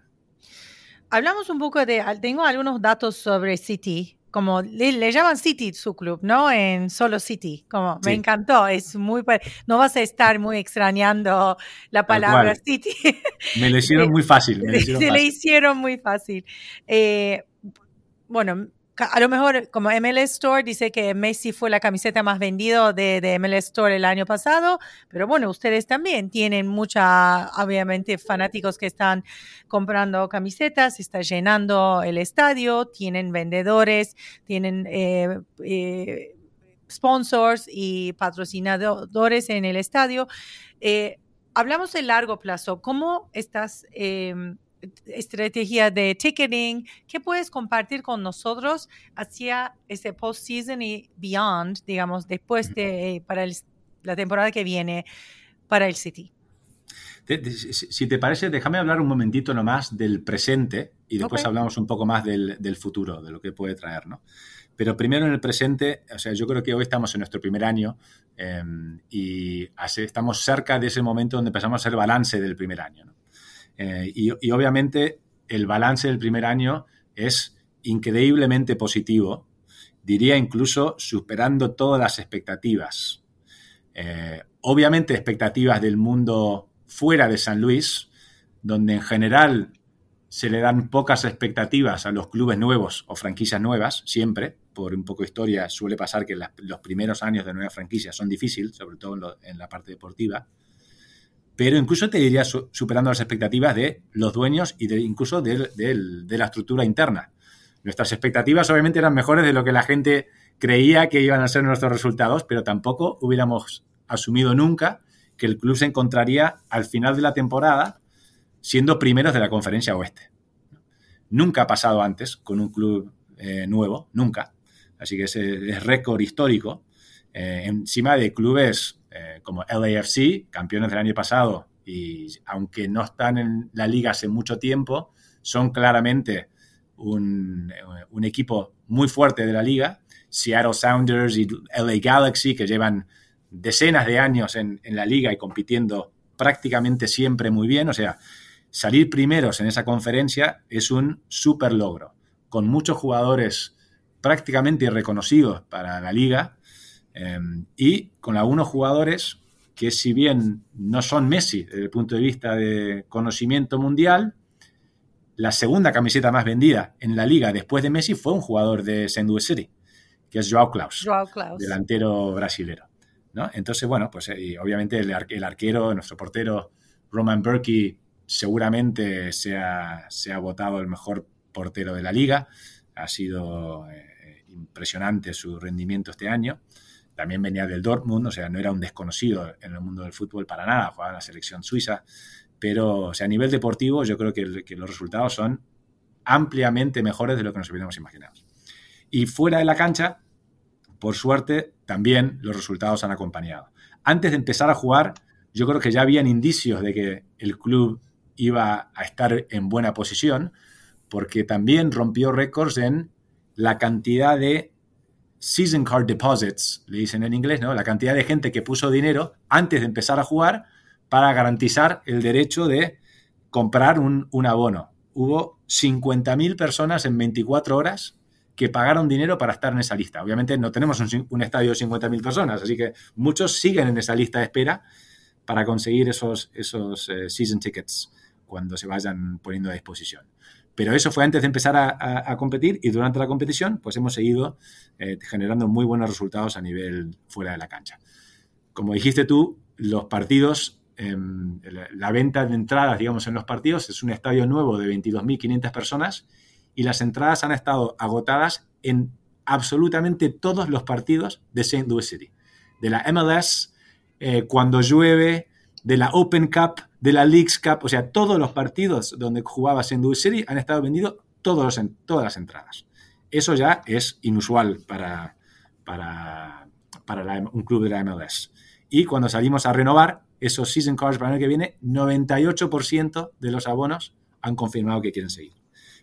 Hablamos un poco de, tengo algunos datos sobre City, como le, llaman City su club, ¿no? En solo City, como me encantó, es muy, no vas a estar muy extrañando la palabra City. Me lo hicieron muy fácil. se le hicieron muy fácil. Eh, bueno, a lo mejor como MLS Store dice que Messi fue la camiseta más vendida de, de, MLS Store el año pasado, pero bueno, ustedes también tienen mucha, obviamente, fanáticos que están comprando camisetas, está llenando el estadio, tienen vendedores, tienen eh, eh, sponsors y patrocinadores en el estadio. Eh, hablamos de largo plazo, ¿cómo estás em, estrategia de ticketing, ¿qué puedes compartir con nosotros hacia ese postseason y beyond, digamos, después de para la temporada que viene para el City? Si te parece, déjame hablar un momentito nomás del presente y después hablamos un poco más del, futuro, de lo que puede traer, ¿no? Pero primero en el presente, o sea, yo creo que hoy estamos en nuestro primer año em, y estamos cerca de ese momento donde empezamos a hacer balance del primer año, ¿no? Eh, y, obviamente el balance del primer año es increíblemente positivo, diría incluso superando todas las expectativas. Eh, obviamente expectativas del mundo fuera de San Luis, donde en general se le dan pocas expectativas a los clubes nuevos o franquicias nuevas, siempre, por un poco de historia suele pasar que los primeros años de nuevas franquicias son difíciles, sobre todo en la parte deportiva pero incluso te diría superando las expectativas de los dueños y de, incluso de, la estructura interna. Nuestras expectativas obviamente eran mejores de lo que la gente creía que iban a ser nuestros resultados, pero tampoco hubiéramos asumido nunca que el club se encontraría al final de la temporada siendo primeros de la conferencia oeste. Nunca ha pasado antes con un club eh, nuevo, nunca. Así que es, récord histórico. Eh, encima de clubes eh, como LAFC, campeones del año pasado, y aunque no están en la liga hace mucho tiempo, son claramente un, un equipo muy fuerte de la liga. Seattle Sounders y LA Galaxy, que llevan decenas de años en, en, la liga y compitiendo prácticamente siempre muy bien. O sea, salir primeros en esa conferencia es un súper logro, con muchos jugadores prácticamente irreconocidos para la liga em, y con algunos jugadores que si bien no son Messi desde el punto de vista de conocimiento mundial, la segunda camiseta más vendida en la liga después de Messi fue un jugador de. Louis City, que es Joao Klaus, delantero brasilero. ¿no? Entonces, bueno, pues eh, obviamente el, arquero, nuestro portero Roman Berkey, seguramente se ha, votado el mejor portero de la liga. Ha sido eh, impresionante su rendimiento este año. También venía del Dortmund, o sea, no era un desconocido en el mundo del fútbol para nada, jugaba en la selección suiza. Pero, o sea, a nivel deportivo, yo creo que, los resultados son ampliamente mejores de lo que nos hubiéramos imaginado. Y fuera de la cancha, por suerte, también los resultados han acompañado. Antes de empezar a jugar, yo creo que ya habían indicios de que el club iba a estar en buena posición, porque también rompió récords en la cantidad de season card deposits, le dicen en inglés, ¿no? La cantidad de gente que puso dinero antes de empezar a jugar para garantizar el derecho de comprar un, abono. Hubo 50.000 personas en 24 horas que pagaron dinero para estar en esa lista. Obviamente no tenemos un, estadio de 50.000 personas, así que muchos siguen en esa lista de espera para conseguir esos, esos eh, season tickets cuando se vayan poniendo a disposición. Pero eso fue antes de empezar a, competir y durante la competición pues hemos seguido eh, generando muy buenos resultados a nivel fuera de la cancha. Como dijiste tú, los partidos, em, la, venta de entradas, digamos, en los partidos es un estadio nuevo de 22.500 personas y las entradas han estado agotadas en absolutamente todos los partidos de St. Louis City. De la MLS, eh, cuando llueve, de la Open Cup, de la Leagues Cup, o sea, todos los partidos donde jugaba en Louis City han estado vendidos todos todas las entradas. Eso ya es inusual para, para, para un club de la MLS. Y cuando salimos a renovar esos season cards para el año que viene, 98% de los abonos han confirmado que quieren seguir.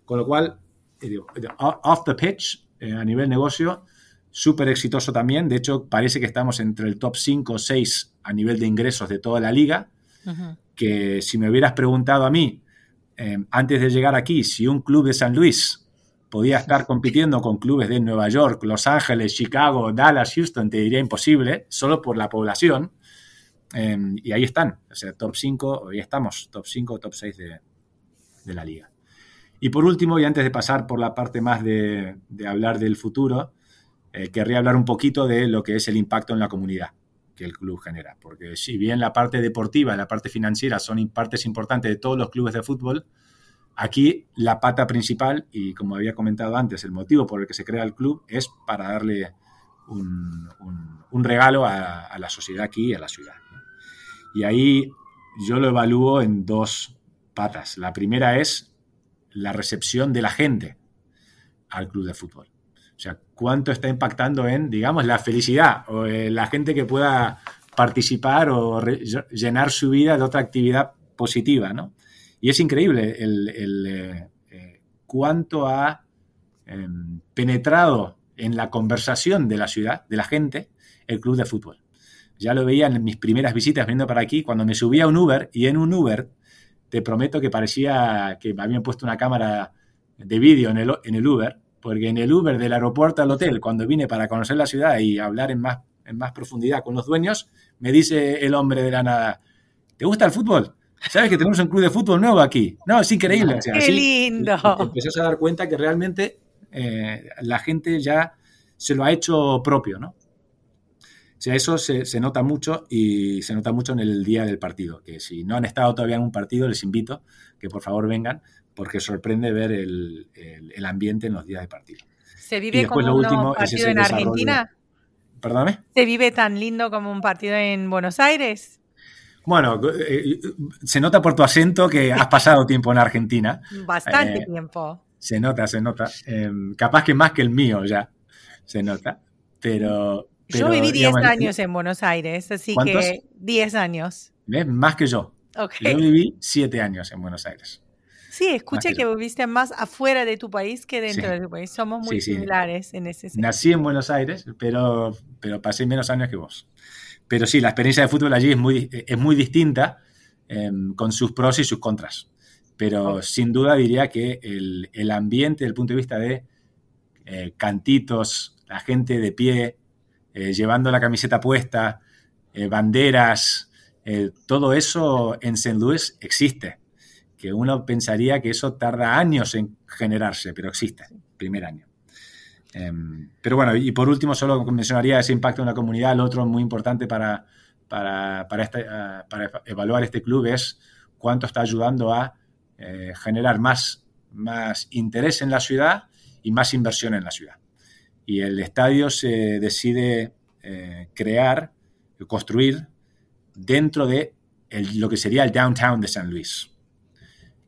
Con lo cual, eh, off the pitch, eh, a nivel negocio, súper exitoso también. De hecho, parece que estamos entre el top 5 o 6 a nivel de ingresos de toda la liga. Que si me hubieras preguntado a mí, eh, antes de llegar aquí, si un club de San Luis podía estar compitiendo con clubes de Nueva York, Los Ángeles, Chicago, Dallas, Houston, te diría imposible, solo por la población. Eh, y ahí están, o sea, top 5, ahí estamos, top 5, top 6 de, de, la liga. Y por último, y antes de pasar por la parte más de, de hablar del futuro, eh, querría hablar un poquito de lo que es el impacto en la comunidad que el club genera. Porque si bien la parte deportiva y la parte financiera son partes importantes de todos los clubes de fútbol, aquí la pata principal, y como había comentado antes, el motivo por el que se crea el club es para darle un, regalo a, la sociedad aquí y a la ciudad. Y ahí yo lo evalúo en dos patas. La primera es la recepción de la gente al club de fútbol. O sea, cuánto está impactando en, digamos, la felicidad o la gente que pueda participar o llenar su vida de otra actividad positiva, ¿no? Y es increíble el, eh, eh, cuánto ha em, penetrado en la conversación de la ciudad, de la gente, el club de fútbol. Ya lo veía en mis primeras visitas viendo para aquí, cuando me subía a un Uber y en un Uber, te prometo que parecía que me habían puesto una cámara de vídeo en el, en el Uber porque en el Uber del aeropuerto al hotel, cuando vine para conocer la ciudad y hablar en más, en más profundidad con los dueños, me dice el hombre de la nada, ¿te gusta el fútbol? ¿Sabes que tenemos un club de fútbol nuevo aquí? No, es increíble. ¡Qué lindo! Empezás a dar cuenta que realmente eh, la gente ya se lo ha hecho propio, ¿no? O sea, eso se, se, nota mucho y se nota mucho en el día del partido. Que si no han estado todavía en un partido, les invito que por favor vengan, porque sorprende ver el, ambiente en los días de partido. ¿Se vive como un partido en Argentina? ¿Perdóname? ¿Se vive tan lindo como un partido en Buenos Aires? Bueno, eh, se nota por tu acento que has pasado tiempo en Argentina. Bastante eh, tiempo. Se nota, se nota. Em, capaz que más que el mío ya, se nota. Pero... yo viví 10 años en Buenos Aires, así que 10 años. Más que yo. Yo viví 7 años en Buenos Aires. Sí, escuché que, viviste más afuera de tu país que dentro de tu país. Somos muy similares en ese sentido. Nací en Buenos Aires, pero, pero pasé menos años que vos. Pero sí, la experiencia de fútbol allí es muy, es muy distinta, em, con sus pros y sus contras. pero sin duda diría que el, ambiente desde el punto de vista de eh, cantitos, la gente de pie, eh, llevando la camiseta puesta, eh, banderas, todo eso en St. Louis existe. Que uno pensaría que eso tarda años en generarse, pero existe, primer año. Em, pero bueno, y por último, solo mencionaría ese impacto en la comunidad. El otro muy importante para, para, para, este, para evaluar este club es cuánto está ayudando a eh, generar más, más interés en la ciudad y más inversión en la ciudad. Y el estadio se decide eh, crear, construir dentro de lo que sería el downtown de San Luis.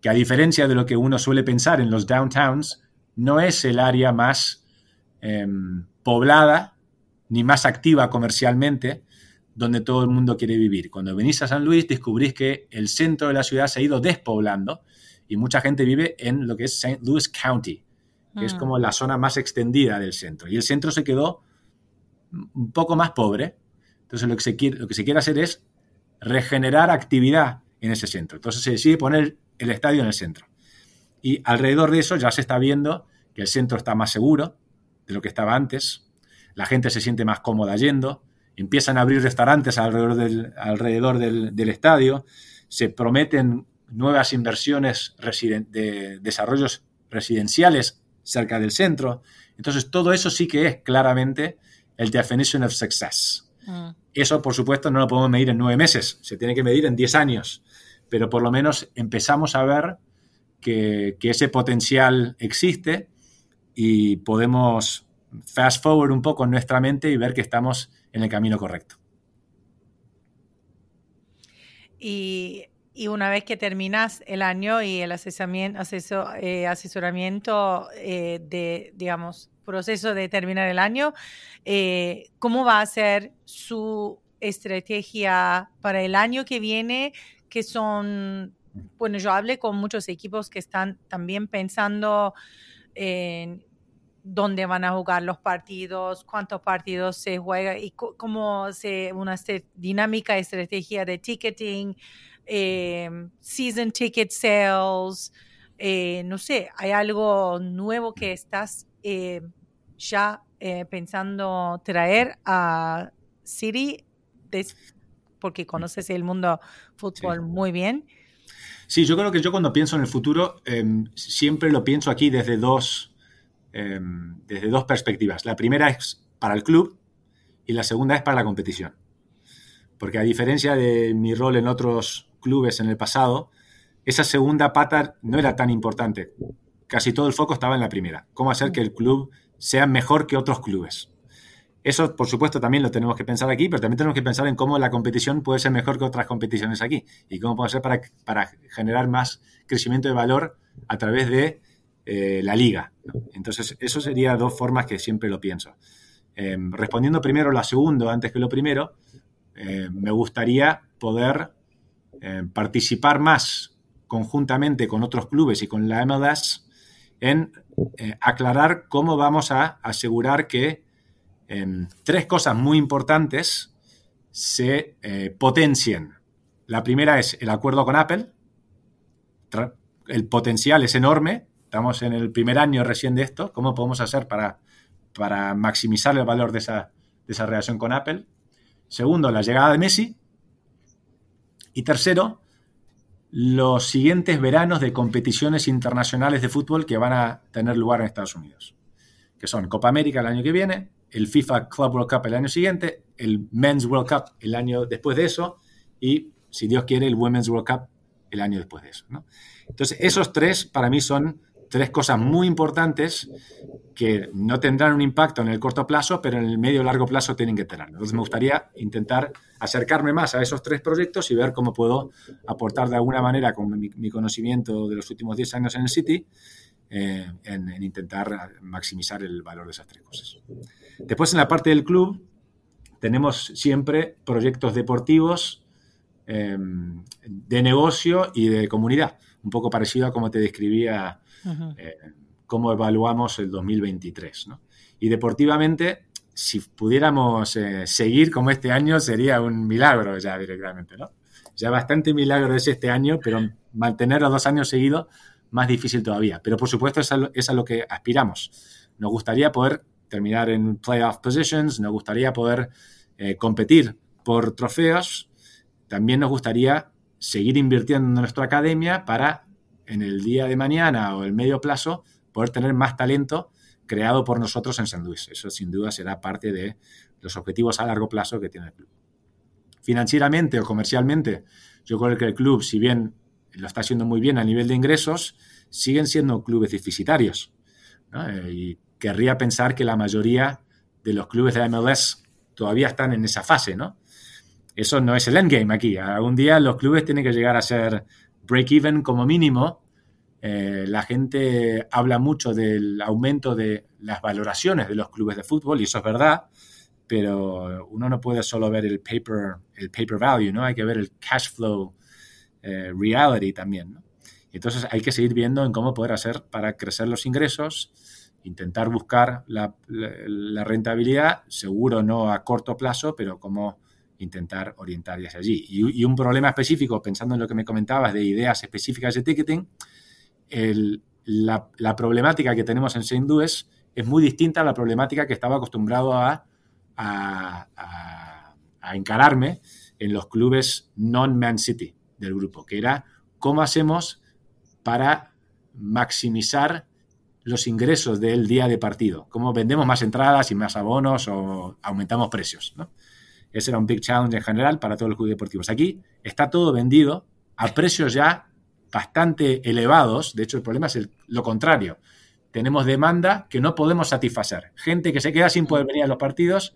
Que a diferencia de lo que uno suele pensar en los downtowns, no es el área más em, poblada ni más activa comercialmente donde todo el mundo quiere vivir. Cuando venís a San Luis descubrís que el centro de la ciudad se ha ido despoblando y mucha gente vive en lo que es St. Louis County, que es mm. como la zona más extendida del centro. Y el centro se quedó un poco más pobre. Entonces lo que se quiere, lo que se quiere hacer es regenerar actividad en ese centro. Entonces se decide poner el estadio en el centro. Y alrededor de eso ya se está viendo que el centro está más seguro de lo que estaba antes, la gente se siente más cómoda yendo, empiezan a abrir restaurantes alrededor del, alrededor del estadio, se prometen nuevas inversiones de desarrollos residenciales cerca del centro. Entonces, todo eso sí que es claramente el definition of success. Mm. Eso, por supuesto, no lo podemos medir en nueve meses, se tiene que medir en diez años, pero por lo menos empezamos a ver que, que ese potencial existe y podemos fast forward un poco en nuestra mente y ver que estamos en el camino correcto. Y y una vez que terminas el año y el asesoramiento, eh, asesoramiento eh, de, digamos, proceso de terminar el año, eh, ¿cómo va a ser su estrategia para el año que viene? Que son, bueno, yo hablé con muchos equipos que están también pensando en dónde van a jugar los partidos, cuántos partidos se juegan y cómo se una dinámica, estrategia de ticketing, Em, season ticket sales, eh, no sé, ¿hay algo nuevo que estás eh, ya eh, pensando traer a City? Porque conoces el mundo fútbol muy bien. Sí, yo creo que yo cuando pienso en el futuro em, siempre lo pienso aquí desde dos, em, desde dos perspectivas. La primera es para el club y la segunda es para la competición. Porque a diferencia de mi rol en otros clubes en el pasado, esa segunda pata no era tan importante. Casi todo el foco estaba en la primera. Cómo hacer que el club sea mejor que otros clubes. Eso, por supuesto, también lo tenemos que pensar aquí, pero también tenemos que pensar en cómo la competición puede ser mejor que otras competiciones aquí y cómo puede ser para, para generar más crecimiento de valor a través de eh, la liga. Entonces, eso sería dos formas que siempre lo pienso. Em, respondiendo primero la segunda antes que lo primero, eh, me gustaría poder eh, participar más conjuntamente con otros clubes y con la MLS en eh, aclarar cómo vamos a asegurar que em, tres cosas muy importantes se eh, potencien. La primera es el acuerdo con Apple. El potencial es enorme. Estamos en el primer año recién de esto. ¿Cómo podemos hacer para, para maximizar el valor de esa, de esa relación con Apple? Segundo, la llegada de Messi. Y tercero, los siguientes veranos de competiciones internacionales de fútbol que van a tener lugar en Estados Unidos, que son Copa América el año que viene, el FIFA Club World Cup el año siguiente, el Men's World Cup el año después de eso y, si Dios quiere, el Women's World Cup el año después de eso. Entonces, esos tres para mí son tres cosas muy importantes que no tendrán un impacto en el corto plazo, pero en el medio largo plazo tienen que tenerlo. Entonces me gustaría intentar acercarme más a esos tres proyectos y ver cómo puedo aportar de alguna manera con mi, conocimiento de los últimos 10 años en el City eh, en, intentar maximizar el valor de esas tres cosas. Después en la parte del club tenemos siempre proyectos deportivos eh, de negocio y de comunidad, un poco parecido a como te describía eh, cómo evaluamos el 2023. Y deportivamente, si pudiéramos eh, seguir como este año, sería un milagro ya directamente. ¿no? Ya bastante milagro es este año, pero mantenerlo dos años seguidos, más difícil todavía. Pero por supuesto es a lo, que aspiramos. Nos gustaría poder terminar en playoff positions, nos gustaría poder eh, competir por trofeos, también nos gustaría seguir invirtiendo en nuestra academia para en el día de mañana o el medio plazo poder tener más talento creado por nosotros en San Luis. Eso sin duda será parte de los objetivos a largo plazo que tiene el club. Financieramente o comercialmente, yo creo que el club, si bien lo está haciendo muy bien a nivel de ingresos, siguen siendo clubes deficitarios. Eh, querría pensar que la mayoría de los clubes de MLS todavía están en esa fase, ¿no? Eso no es el endgame aquí. Algún día los clubes tienen que llegar a ser break-even como mínimo. Eh, la gente habla mucho del aumento de las valoraciones de los clubes de fútbol y eso es verdad, pero uno no puede solo ver el paper, el paper value, ¿no? Hay que ver el cash flow eh, reality también, Entonces hay que seguir viendo en cómo poder hacer para crecer los ingresos, intentar buscar la, rentabilidad, seguro no a corto plazo, pero cómo intentar orientar hacia allí. Y, un problema específico, pensando en lo que me comentabas de ideas específicas de ticketing, la, problemática que tenemos en Saint Louis es muy distinta a la problemática que estaba acostumbrado a, a, a encararme en los clubes non-Man City del grupo, que era cómo hacemos para maximizar los ingresos del día de partido, cómo vendemos más entradas y más abonos o aumentamos precios. Ese era un big challenge en general para todos los clubes deportivos. Aquí está todo vendido a precios ya bastante elevados. De hecho, el problema es lo contrario. Tenemos demanda que no podemos satisfacer. Gente que se queda sin poder venir a los partidos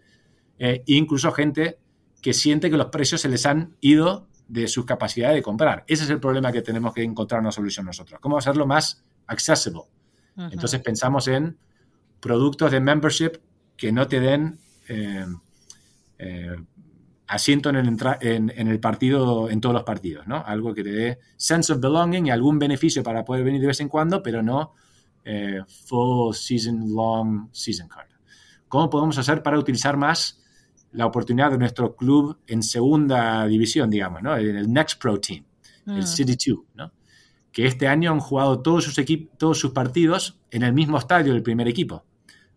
e incluso gente que siente que los precios se les han ido de su capacidad de comprar. Ese es el problema que tenemos que encontrar una solución nosotros. ¿Cómo hacerlo más accessible? Entonces pensamos en productos de membership que no te den eh, eh, asiento en el, en, el, partido, en todos los partidos, ¿no? Algo que te dé sense of belonging y algún beneficio para poder venir de vez en cuando, pero no eh, full season long season card. ¿Cómo podemos hacer para utilizar más la oportunidad de nuestro club en segunda división, digamos, ¿no? En el Next Pro Team, el mm. City 2, ¿no? Que este año han jugado todos sus, todos sus partidos en el mismo estadio del primer equipo.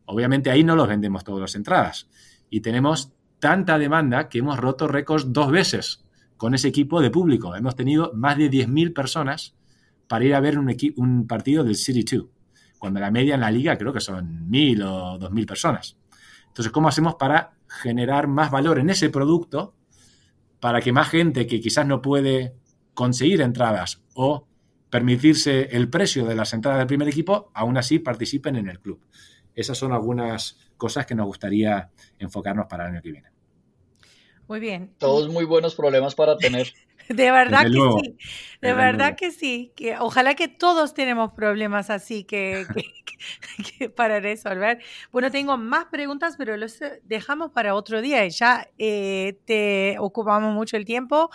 Obviamente ahí no los vendemos todas las entradas. Y tenemos tanta demanda que hemos roto récords dos veces con ese equipo de público. Hemos tenido más de 10.000 personas para ir a ver un, un partido del City 2, cuando la media en la liga creo que son 1.000 o 2.000 personas. Entonces, ¿cómo hacemos para generar más valor en ese producto para que más gente que quizás no puede conseguir entradas o permitirse el precio de las entradas del primer equipo, aún así participen en el club? Esas son algunas cosas que nos gustaría enfocarnos para el año que viene. Muy bien. Todos muy buenos problemas para tener. De verdad que sí, de verdad que sí. Que ojalá que todos tenemos problemas así que, para resolver. Bueno, tengo más preguntas, pero los dejamos para otro día. Ya eh, te ocupamos mucho el tiempo.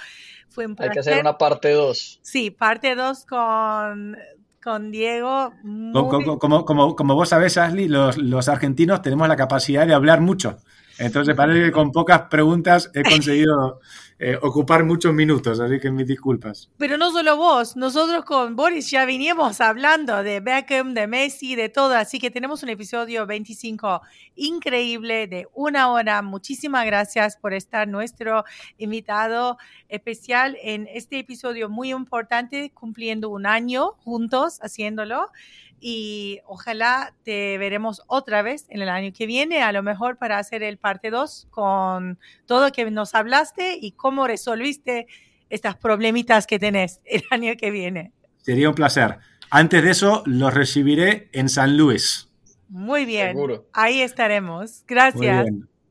Fue Hay que hacer una parte 2. Sí, parte 2 con, con Diego. Como, como, como, vos sabés, Ashley, los, los, argentinos tenemos la capacidad de hablar mucho. Entonces parece que con pocas preguntas he conseguido eh, ocupar muchos minutos, así que mis disculpas. Pero no solo vos, nosotros con Boris ya veníamos hablando de Beckham, de Messi, de todo, así que tenemos un episodio 25 increíble de una hora. Muchísimas gracias por estar nuestro invitado especial en este episodio muy importante, cumpliendo un año juntos haciéndolo y ojalá te veremos otra vez en el año que viene, a lo mejor para hacer el parte 2 con todo lo que nos hablaste y cómo resolviste estas problemitas que tenés el año que viene. Sería un placer. Antes de eso, los recibiré en San Luis. Muy bien. Ahí estaremos. Gracias.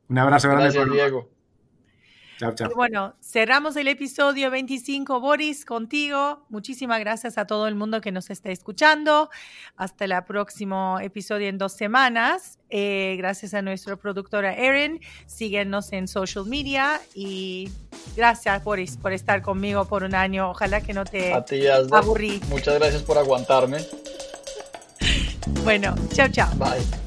Un abrazo grande. Gracias, Diego. Bueno, cerramos el episodio 25, Boris, contigo. Muchísimas gracias a todo el mundo que nos está escuchando. Hasta el próximo episodio en dos semanas. Eh, gracias a nuestra productora Erin. Síguenos en social media y gracias, Boris, por estar conmigo por un año. Ojalá que no te aburrí. Muchas gracias por aguantarme. Bueno, chao, chao. Bye.